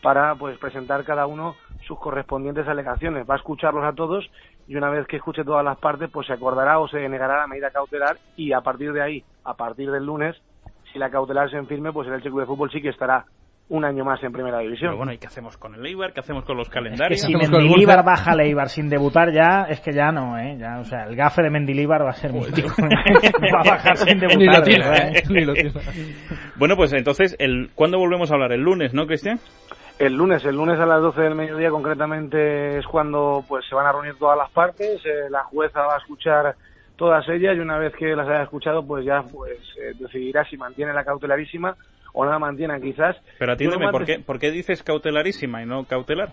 para pues presentar cada uno sus correspondientes alegaciones. Va a escucharlos a todos y una vez que escuche todas las partes, pues se acordará o se denegará la medida cautelar y a partir de ahí, a partir del lunes, si la cautelar se enfirme, pues el Elche Club de Fútbol sí que estará un año más en primera división. Pero bueno, ¿y qué hacemos con el Eibar? ¿Qué hacemos con los Es que calendarios? si Mendilíbar baja a Leibar sin debutar ya, es que ya no, ¿eh? Ya, o sea, el gafe de Mendilíbar va a ser mítico. va a bajar sin debutar. Ni lo tiene, ¿eh? ni lo tiene. Bueno, pues entonces, el, ¿cuándo volvemos a hablar? ¿El lunes, no, Cristian? El lunes, el lunes a las 12 del mediodía concretamente es cuando pues se van a reunir todas las partes, eh, la jueza va a escuchar todas ellas y una vez que las haya escuchado pues ya pues eh, decidirá si mantiene la cautelarísima o no la mantiene quizás. Pero atiéndeme, ¿por qué, ¿por qué dices cautelarísima y no cautelar?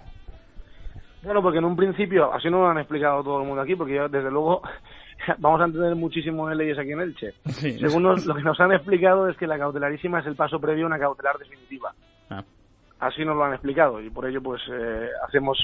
Bueno, porque en un principio, así no lo han explicado todo el mundo aquí, porque yo, desde luego vamos a entender muchísimo de leyes aquí en Elche. Sí. Según nos- lo que nos han explicado es que la cautelarísima es el paso previo a una cautelar definitiva. Ah. Así nos lo han explicado y por ello pues eh, hacemos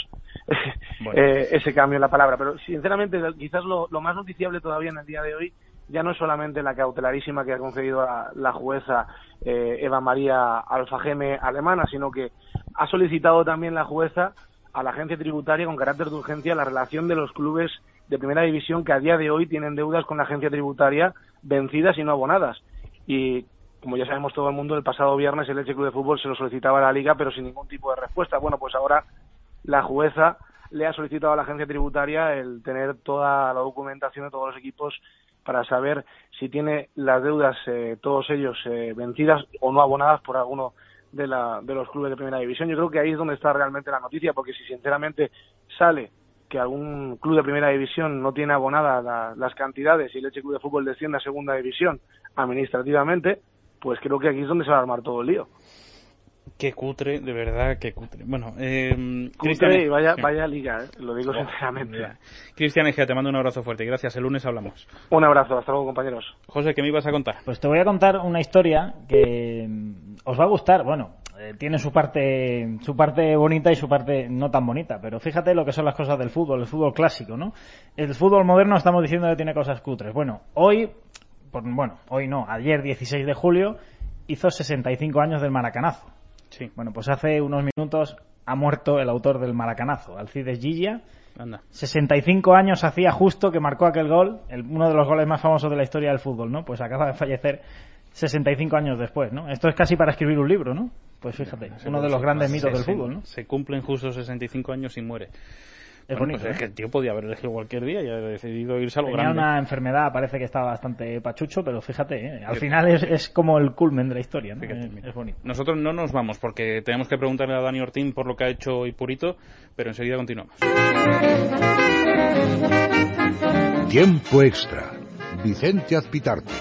Bueno. eh, ese cambio en la palabra. Pero sinceramente quizás lo, lo más noticiable todavía en el día de hoy ya no es solamente la cautelarísima que ha concedido la, la jueza eh, Eva María Alfageme alemana, sino que ha solicitado también la jueza a la agencia tributaria con carácter de urgencia la relación de los clubes de primera división que a día de hoy tienen deudas con la agencia tributaria vencidas y no abonadas. Y como ya sabemos todo el mundo, el pasado viernes el Elche Club de Fútbol se lo solicitaba a la Liga, pero sin ningún tipo de respuesta. Bueno, pues ahora la jueza le ha solicitado a la agencia tributaria el tener toda la documentación de todos los equipos para saber si tiene las deudas, eh, todos ellos, eh, vencidas o no abonadas por alguno de, la, de los clubes de primera división. Yo creo que ahí es donde está realmente la noticia, porque si sinceramente sale que algún club de primera división no tiene abonadas la- las cantidades y el Elche Club de Fútbol desciende a segunda división administrativamente, pues creo que aquí es donde se va a armar todo el lío. Qué cutre, de verdad, qué cutre. Bueno, eh, Cutre Cristian- y vaya, vaya liga, ¿eh? lo digo Ya, sinceramente. Cristian Egea, te mando un abrazo fuerte. Gracias, el lunes hablamos. Un abrazo, hasta luego compañeros. José, ¿qué me ibas a contar? Pues te voy a contar una historia que mm, os va a gustar. Bueno, eh, tiene su parte, su parte bonita y su parte no tan bonita, pero fíjate lo que son las cosas del fútbol, el fútbol clásico, ¿no? El fútbol moderno estamos diciendo que tiene cosas cutres. Bueno, hoy, por- bueno, hoy no, ayer 16 de julio hizo 65 años del maracanazo. Sí, Bueno, pues hace unos minutos ha muerto el autor del maracanazo, Alcides Gilla. anda. 65 años hacía justo que marcó aquel gol, el- uno de los goles más famosos de la historia del fútbol, ¿no? Pues acaba de fallecer 65 años después, ¿no? Esto es casi para escribir un libro, ¿no? Pues fíjate, uno de los grandes mitos del fútbol, ¿no? Se cumplen justo 65 años y muere. Es Bueno, bonito, pues es ¿eh? que el tío podía haber elegido cualquier día y ha decidido irse a lo Tenía grande. una enfermedad, parece que estaba bastante pachucho, pero fíjate, ¿eh? al final es, es como el culmen de la historia, ¿no? Fíjate, Es- es bonito. Nosotros no nos vamos porque tenemos que preguntarle a Dani Ortín por lo que ha hecho hoy Purito, pero enseguida continuamos. Tiempo extra. Vicente Azpitarte.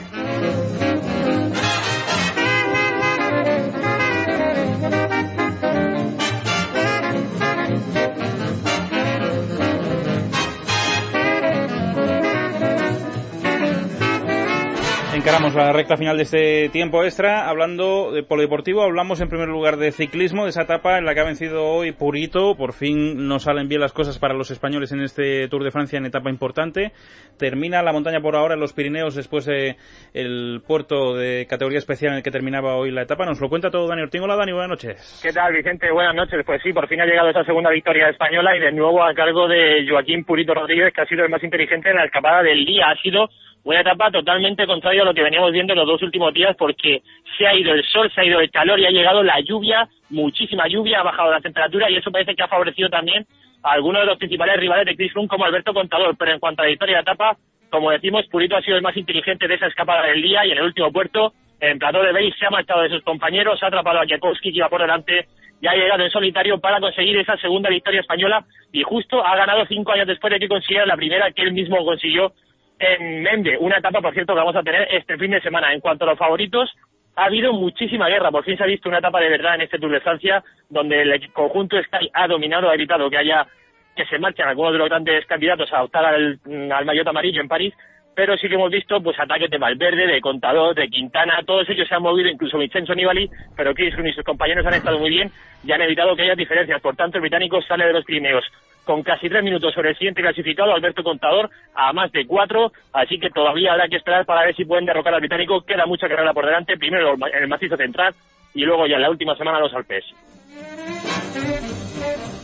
Encaramos la recta final de este tiempo extra. Hablando de polideportivo, hablamos en primer lugar de ciclismo, de esa etapa en la que ha vencido hoy Purito. Por fin nos salen bien las cosas para los españoles en este Tour de Francia en etapa importante. Termina la montaña por ahora en los Pirineos después de el puerto de categoría especial en el que terminaba hoy la etapa. Nos lo cuenta todo Dani Ortín. Hola Dani, buenas noches. ¿Qué tal, Vicente? Buenas noches. Pues sí, por fin ha llegado esa segunda victoria española y de nuevo a cargo de Joaquín Purito Rodríguez, que ha sido el más inteligente en la escapada del día. Ha sido una etapa totalmente contraria a lo que veníamos viendo en los dos últimos días porque se ha ido el sol, se ha ido el calor y ha llegado la lluvia, muchísima lluvia, ha bajado la temperatura y eso parece que ha favorecido también a algunos de los principales rivales de Chris Froome como Alberto Contador, pero en cuanto a la victoria de etapa, como decimos, Purito ha sido el más inteligente de esa escapada del día y en el último puerto, en Plató de Beis, se ha marchado de sus compañeros, ha atrapado a Jakowski que iba por delante y ha llegado en solitario para conseguir esa segunda victoria española y justo ha ganado cinco años después de que consiguiera la primera que él mismo consiguió en Mende, una etapa, por cierto, que vamos a tener este fin de semana. En cuanto a los favoritos, ha habido muchísima guerra. Por fin se ha visto una etapa de verdad en este Tour de Francia, donde el conjunto Sky ha dominado, ha evitado que haya que se marchen algunos de los grandes candidatos a optar al, al maillot amarillo en París, pero sí que hemos visto pues ataques de Valverde, de Contador, de Quintana, todos ellos se han movido, incluso Vincenzo Nibali, pero Chris y sus compañeros han estado muy bien y han evitado que haya diferencias. Por tanto, el británico sale de los Pirineos con casi tres minutos sobre el siguiente clasificado, Alberto Contador, a más de cuatro, así que todavía habrá que esperar para ver si pueden derrocar al británico. Queda mucha carrera por delante, primero el macizo central y luego ya en la última semana los Alpes.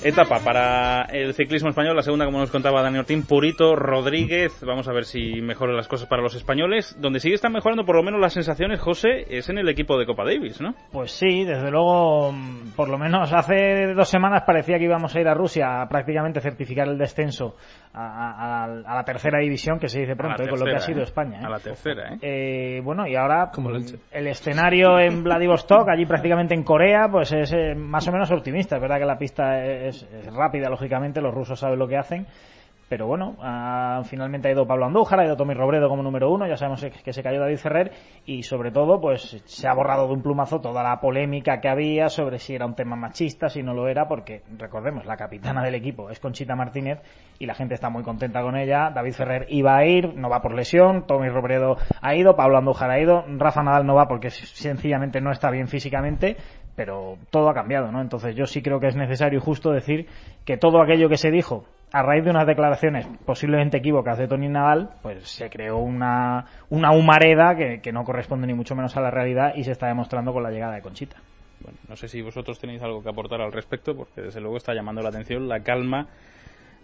Etapa para el ciclismo español, la segunda, como nos contaba Dani Ortín, Purito Rodríguez. Vamos a ver si mejoran las cosas para los españoles. Donde sí están mejorando, por lo menos las sensaciones, José, es en el equipo de Copa Davis, ¿no? Pues sí, desde luego, por lo menos hace dos semanas parecía que íbamos a ir a Rusia a prácticamente certificar el descenso a, a, a la tercera división, que se dice pronto, tercera, con lo que ha sido ¿eh? España. ¿eh? A la tercera, ¿eh? Eh, bueno, y ahora Como el escenario en Vladivostok, allí prácticamente en Corea, pues es eh, más o menos optimista. Es verdad que la pista es, es rápida, lógicamente, los rusos saben lo que hacen. Pero bueno, ah, finalmente ha ido Pablo Andújar, ha ido Tommy Robredo como número uno, ya sabemos que se cayó David Ferrer y sobre todo pues se ha borrado de un plumazo toda la polémica que había sobre si era un tema machista, si no lo era, porque recordemos, la capitana del equipo es Conchita Martínez y la gente está muy contenta con ella. David Ferrer iba a ir, no va por lesión, Tommy Robredo ha ido, Pablo Andújar ha ido, Rafa Nadal no va porque sencillamente no está bien físicamente, pero todo ha cambiado, ¿no? Entonces yo sí creo que es necesario y justo decir que todo aquello que se dijo a raíz de unas declaraciones posiblemente equívocas de Tony Nadal, pues se creó una, una humareda que, que no corresponde ni mucho menos a la realidad y se está demostrando con la llegada de Conchita. Bueno, no sé si vosotros tenéis algo que aportar al respecto, porque desde luego está llamando la atención la calma,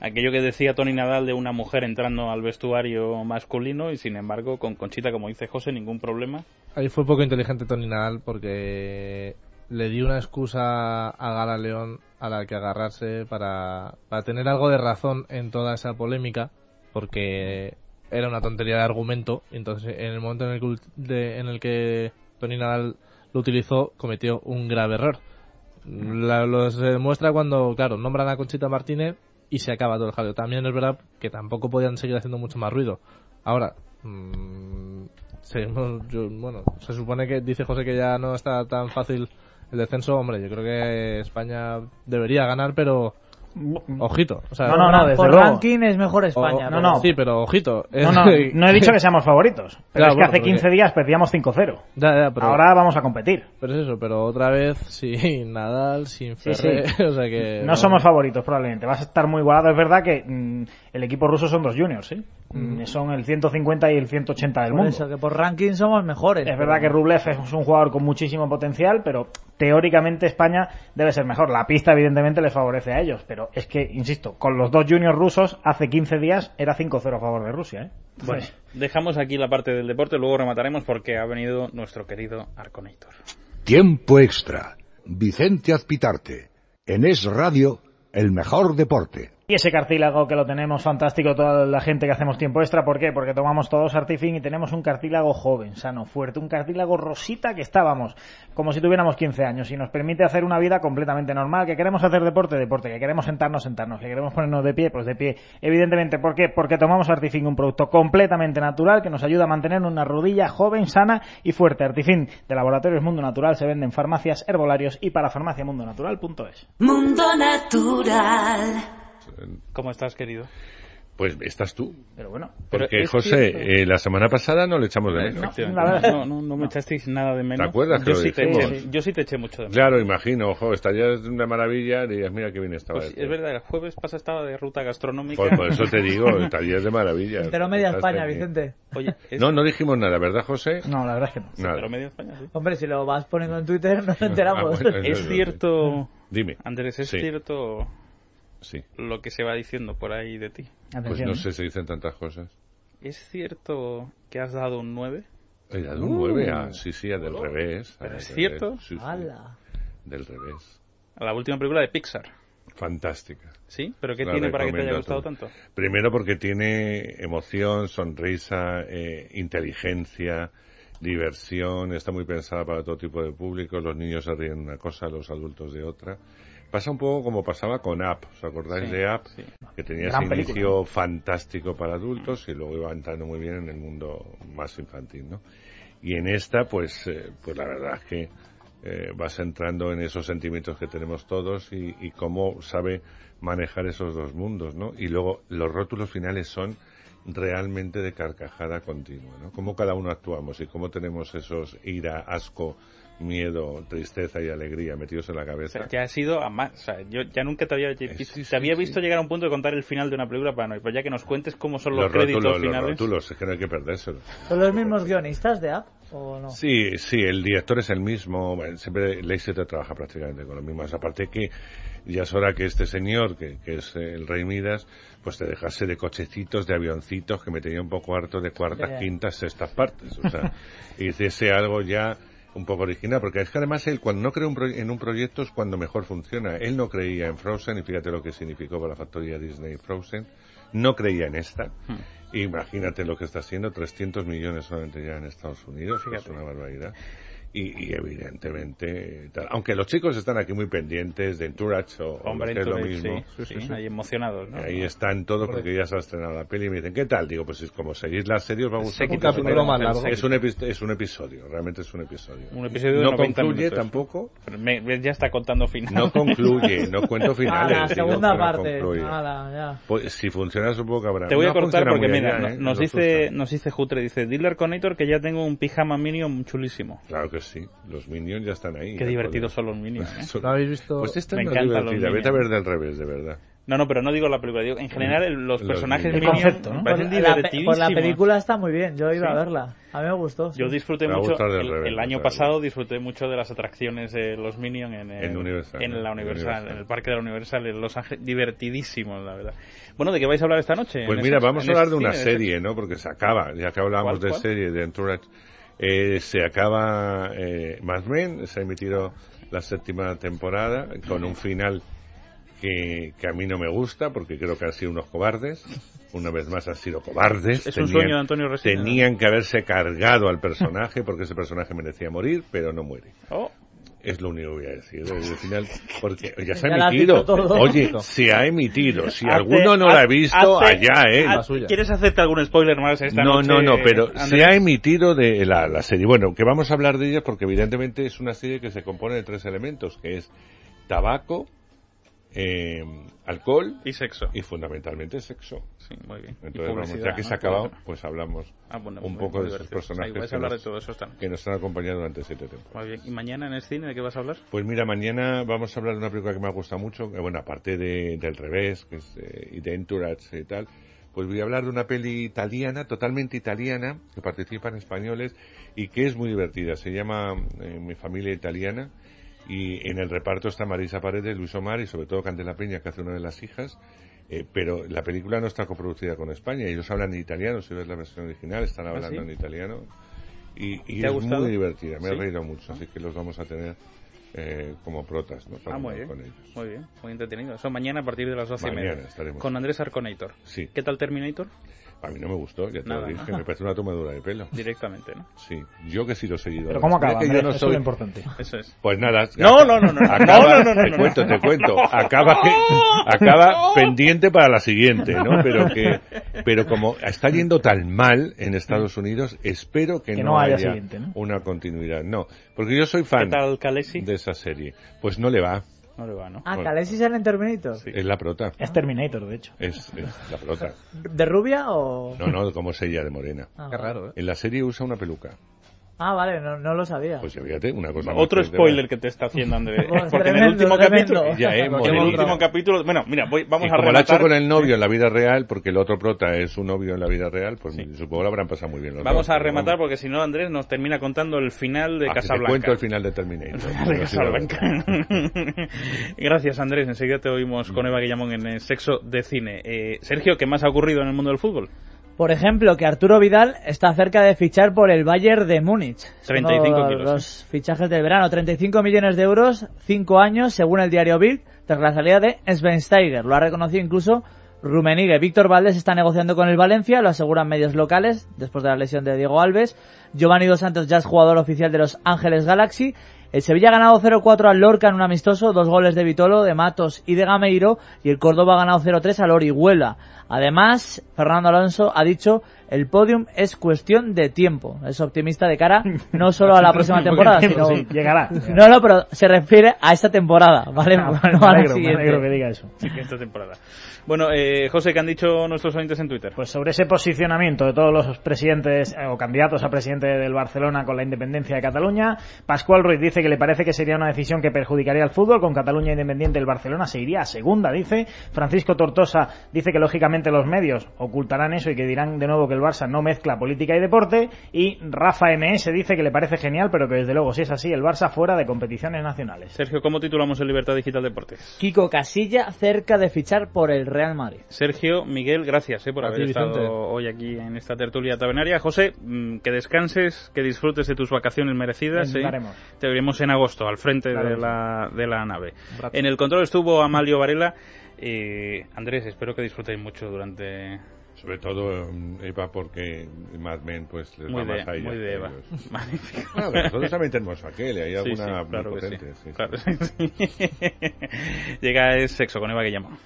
aquello que decía Tony Nadal de una mujer entrando al vestuario masculino y sin embargo con Conchita, como dice José, ningún problema. Ahí fue poco inteligente Tony Nadal porque le dio una excusa a Gala León a la que agarrarse para, para tener algo de razón en toda esa polémica, porque era una tontería de argumento. Entonces, en el momento en el que, de- en el que Tony Nadal lo utilizó, cometió un grave error. La- lo se demuestra cuando, claro, nombran a Conchita Martínez y se acaba todo el jaleo. También es verdad que tampoco podían seguir haciendo mucho más ruido. Ahora, mm, seguimos- bueno, se supone que dice José que ya no está tan fácil el descenso. Hombre, yo creo que España debería ganar, pero ojito. O sea, No, no, no, desde Por luego. ranking es mejor España. no, no. Sí, pero ojito. No, no, no he dicho que seamos favoritos, pero Claro, es que bueno, hace porque- 15 días perdíamos 5-0. Ya, ya, pero, Ahora vamos a competir. pero es eso, pero otra vez sin Nadal, sin Sí, Ferrer, sí. o sea que... No somos favoritos, probablemente. Vas a estar muy igualado. Es verdad que mm, el equipo ruso son dos juniors, ¿sí? Mm, Son el 150 y el 180 del Por mundo. eso, que por ranking somos mejores. Es verdad que Rublev es un jugador con muchísimo potencial, pero teóricamente España debe ser mejor. La pista, evidentemente, les favorece a ellos. Pero es que, insisto, con los dos juniors rusos, hace 15 días era 5-0 a favor de Rusia, ¿eh? Bueno, dejamos aquí la parte del deporte, luego remataremos porque ha venido nuestro querido Arconator. Tiempo extra. Vicente Azpitarte. En Es Radio, el mejor deporte. Y ese cartílago que lo tenemos fantástico toda la gente que hacemos tiempo extra, ¿por qué? Porque tomamos todos Artifin y tenemos un cartílago joven, sano, fuerte, un cartílago rosita que estábamos como si tuviéramos 15 años y nos permite hacer una vida completamente normal, que queremos hacer deporte, deporte, que queremos sentarnos, sentarnos, que queremos ponernos de pie, pues de pie. Evidentemente, ¿por qué? Porque tomamos Artifin, un producto completamente natural que nos ayuda a mantener una rodilla joven, sana y fuerte. Artifin de Laboratorios Mundo Natural se vende en farmacias, herbolarios y para farmaciamundonatural.es. Mundo Natural. ¿Cómo estás, querido? Pues estás tú. Pero bueno. Pero Porque, es José, cierto. eh, la semana pasada no le echamos de menos. Efectivamente. la verdad- No, no, no me echasteis nada de menos. ¿Te acuerdas que yo lo sí, te eché, yo sí te eché mucho de menos. Claro, imagino, ojo, estarías de una maravilla, dirías, mira qué bien estaba. Pues este. es verdad, el jueves pasado estaba de ruta gastronómica. Pues por eso te digo, estarías de maravilla. Entero media España, aquí. Vicente. Oye, es- No, no dijimos nada, ¿verdad, José? No, la verdad es que no. Nada. pero media España, sí. Hombre, si lo vas poniendo en Twitter nos enteramos. Ah, bueno, Es es cierto, Dime. Andrés, es Sí. cierto Sí. lo que se va diciendo por ahí de ti. Pues no ¿eh? sé si dicen tantas cosas. ¿Es cierto que has dado un 9? He dado un 9 a, sí, sí, a del revés. ¿Pero a es cierto? sí, sí, ¡Hala! del revés. A la última película de Pixar. Fantástica. ¿Sí? ¿Pero qué La tiene para que te haya gustado tanto? Primero porque tiene emoción, sonrisa, eh, inteligencia, diversión, está muy pensada para todo tipo de público, los niños se ríen de una cosa, los adultos de otra. Pasa un poco como pasaba con App, ¿os acordáis Sí, de App? sí. Que tenía Gran ese película. inicio fantástico para adultos y luego iba entrando muy bien en el mundo más infantil, ¿no? Y en esta, pues, eh, pues la verdad es que eh, vas entrando en esos sentimientos que tenemos todos y, y cómo sabe manejar esos dos mundos, ¿no? Y luego los rótulos finales son realmente de carcajada continua, ¿no? Cómo cada uno actuamos y cómo tenemos esos ira, asco, miedo, tristeza y alegría metidos en la O cabeza. sea, ya ha sido a más. O sea, yo ya nunca te había, sí, te había sí. visto llegar a un punto de contar el final de una película para no. Pero ya que nos cuentes cómo son los, los créditos rótulos, los finales. rótulos, es que no hay que perdérselos. ¿Son los mismos guionistas de App o no? Sí, sí, el director es el mismo, bueno, siempre Leicester trabaja prácticamente con los mismos. Aparte que ya es hora que este señor, que, que es el rey Midas, pues te dejase de cochecitos, de avioncitos, que me tenía un poco harto de cuartas, quintas, sextas partes. O sea, hiciese algo ya un poco original, porque es que además él cuando no cree un en un proyecto es cuando mejor funciona. Él no creía en Frozen, y fíjate lo que significó para la factoría Disney Frozen, no creía en esta. Hmm. Imagínate lo que está haciendo, 300 millones solamente ya en Estados Unidos, que es Fíjate. una barbaridad. Y, y evidentemente, tal. aunque los chicos están aquí muy pendientes de Entourage o, o Hombre, lo que es lo mismo, sí, sí, sí, ahí emocionados, ¿no? ahí están todos porque ya se ha estrenado la peli y me dicen, ¿qué tal? Digo, pues es como seguís la serie os va a es un- capítulo más largo. Es un, es un episodio, realmente es un episodio. Un episodio de no 90 concluye minutos. tampoco, Pero me- me- ya está contando final. no concluye, no cuento Ah, finales. la digo, segunda parte. concluye. Ala, ya. Pues, si funciona supongo que habrá. Te voy No a cortar porque mira, allá, no- ¿eh? nos Nos dice nos dice Jutre, dice, Diller Conator que ya tengo un pijama Minion chulísimo. Claro que sí, los Minions ya están ahí. Qué divertidos son los Minions, ¿eh? Son- ¿No habéis visto? Pues esta Me es más encantan los divertida, vete a ver del revés, de verdad. No, no, pero no digo la película, digo en general el- los Los personajes Minions. Concepto, ¿no? parecen divertidísimos. por la película está muy bien, yo iba Sí. a verla. A mí me gustó. sí. Yo disfruté Me mucho, el, revés, el año pasado disfruté mucho de las atracciones de los Minions en, el- En Universal, en ¿no? la Universal, Universal. en el parque de la Universal en Los Ángeles, divertidísimos, la verdad. Bueno, ¿de qué vais a hablar esta noche? Pues mira, ese- vamos a hablar de una serie, ¿no? Porque se acaba, ya que hablábamos ¿Cuál, de cuál? serie, de Entourage, eh, se acaba eh, Mad Men, se ha emitido la séptima temporada con un final que, que a mí no me gusta porque creo que han sido unos cobardes. Una vez más han sido cobardes. Es un sueño de Antonio Resina. Tenían que haberse cargado al personaje porque ese personaje merecía morir, pero no muere. Oh, Es lo único que voy a decir. Al final, porque ya se ha emitido. Oye, se ha emitido. Si alguno no lo ha visto, allá, ¿eh? ¿Quieres hacerte algún spoiler más esta no, noche? no, no, pero Andrés? se ha emitido de la, la serie. Bueno, que vamos a hablar de ella porque evidentemente es una serie que se compone de tres elementos, que es tabaco, eh, alcohol Y sexo. y fundamentalmente sexo. Sí, muy bien. Entonces, ya que se ha acabado, pues hablamos Ah, bueno, un poco de esos divertido. personajes vais que nos, de todo eso esta noche. que nos han acompañado durante siete temporadas. Muy bien. ¿Y mañana en el cine de qué vas a hablar? Pues mira, mañana vamos a hablar de una película que me ha gustado mucho, que bueno, aparte de, del revés, que es, eh, y de Entourage y tal, pues voy a hablar de una peli italiana, totalmente italiana, que participan españoles y que es muy divertida. Se llama eh, Mi familia italiana y en el reparto está Marisa Paredes, Luis Omar y sobre todo Candela Peña, que hace una de las hijas. eh, pero la película no está coproducida con España. Ellos hablan en italiano, si ves la versión original, están ¿Ah, hablando sí? en italiano. Y, y ¿Te ha es gustado? muy divertida, me ¿Sí? he reído mucho, así que los vamos a tener eh, como protas, ¿no? Ah, muy bien. con ellos. Muy bien, muy entretenido. Eso mañana a partir de las 12 y media. estaremos. Con Andrés Arconator. Sí. ¿Qué tal Terminator? A mí no me gustó, ya te Nada, lo dije, ¿no? me parece una tomadura de pelo. Directamente, ¿no? Sí, yo que sí lo he seguido. Pero ¿cómo acaba, que yo no Eso es lo importante. Eso es. Pues nada. No, no, no, no, no, Acaba, no, no, no, te no, cuento, no. te cuento. Acaba, acaba pendiente para la siguiente, ¿no? Pero que, pero como está yendo tan mal en Estados Unidos, espero que, Que no, no haya haya siguiente, ¿no? una continuidad. No, porque yo soy ¿Qué fan tal de esa serie. Pues no le va. No le va, ¿no? Ah, Bueno. Khaleesi sale en Terminator. Es la prota. Es Terminator, de hecho. Es, es la prota. ¿De rubia o...? No, no, como es ella de morena. Ah, Qué vale. raro, ¿eh? En la serie usa una peluca. Ah, vale, no, no lo sabía. Pues fíjate, una cosa Otro más que- spoiler que te está haciendo Andrés. Porque en el último tremendo. capítulo. Ya, eh, en el último capítulo. Bueno, mira, voy, vamos y a como lo ha hecho rematar. con el novio en la vida real, porque el otro prota es su novio en la vida real, pues supongo que lo habrán pasado muy bien. los Vamos dos, a rematar vamos. porque si no Andrés nos termina contando el final de Ah, que te Casablanca. cuento el final de Terminator. de Casablanca. Gracias Andrés, enseguida te oímos con Eva Guillamón en el Sexo de Cine. Eh, Sergio, ¿qué más ha ocurrido en el mundo del fútbol? Por ejemplo, que Arturo Vidal está cerca de fichar por el Bayern de Múnich. Es 35 uno de kilos, Los fichajes del verano. 35 millones de euros, 5 años, según el diario Bild, tras la salida de Schweinsteiger. Lo ha reconocido incluso Rummenigge. Víctor Valdés está negociando con el Valencia, lo aseguran medios locales, después de la lesión de Diego Alves. Giovanni Dos Santos ya es jugador oficial de los Ángeles Galaxy. El Sevilla ha ganado 0-4 al Lorca en un amistoso, dos goles de Vitolo, de Matos y de Gameiro, y el Córdoba ha ganado 0-3 al Orihuela. Además, Fernando Alonso ha dicho, el podium es cuestión de tiempo. Es optimista de cara no solo a la próxima temporada, Tiempo, sino... sí, llegará. No, no, pero se refiere a esta temporada, ¿vale? Ah, No me alegro, me siguiente. alegro que diga eso. Sí, que esta temporada. Bueno, eh, José, ¿qué han dicho nuestros oyentes en Twitter? Pues sobre ese posicionamiento de todos los presidentes eh, o candidatos a presidente del Barcelona con la independencia de Cataluña, Pascual Ruiz dice que le parece que sería una decisión que perjudicaría al fútbol. Con Cataluña independiente, el Barcelona se iría a segunda, dice. Francisco Tortosa dice que lógicamente los medios ocultarán eso y que dirán de nuevo que el Barça no mezcla política y deporte. Y Rafa MS dice que le parece genial, pero que desde luego, si es así, el Barça fuera de competiciones nacionales. Sergio, ¿cómo titulamos el Libertad Digital Deportes? Kiko Casilla cerca de fichar por el Real Madrid. Sergio, Miguel, gracias eh, por A haber ti, estado Vicente. hoy aquí en esta tertulia tabernaria. José, mm, que descanses, que disfrutes de tus vacaciones merecidas. ¿eh? Te veremos en agosto al frente Claro de, la, de la nave. En el control estuvo Amalio Varela. Eh, Andrés, espero que disfrutéis mucho durante... Sobre todo mm, Eva porque Mad Men pues les Muy va más a ella muy de Eva. Magnífico. Bueno, pero nosotros también tenemos aquel, hay Sí, alguna sí, claro muy sí. potente. sí, sí. Claro, sí, sí. Llega es sexo con Eva que llamo.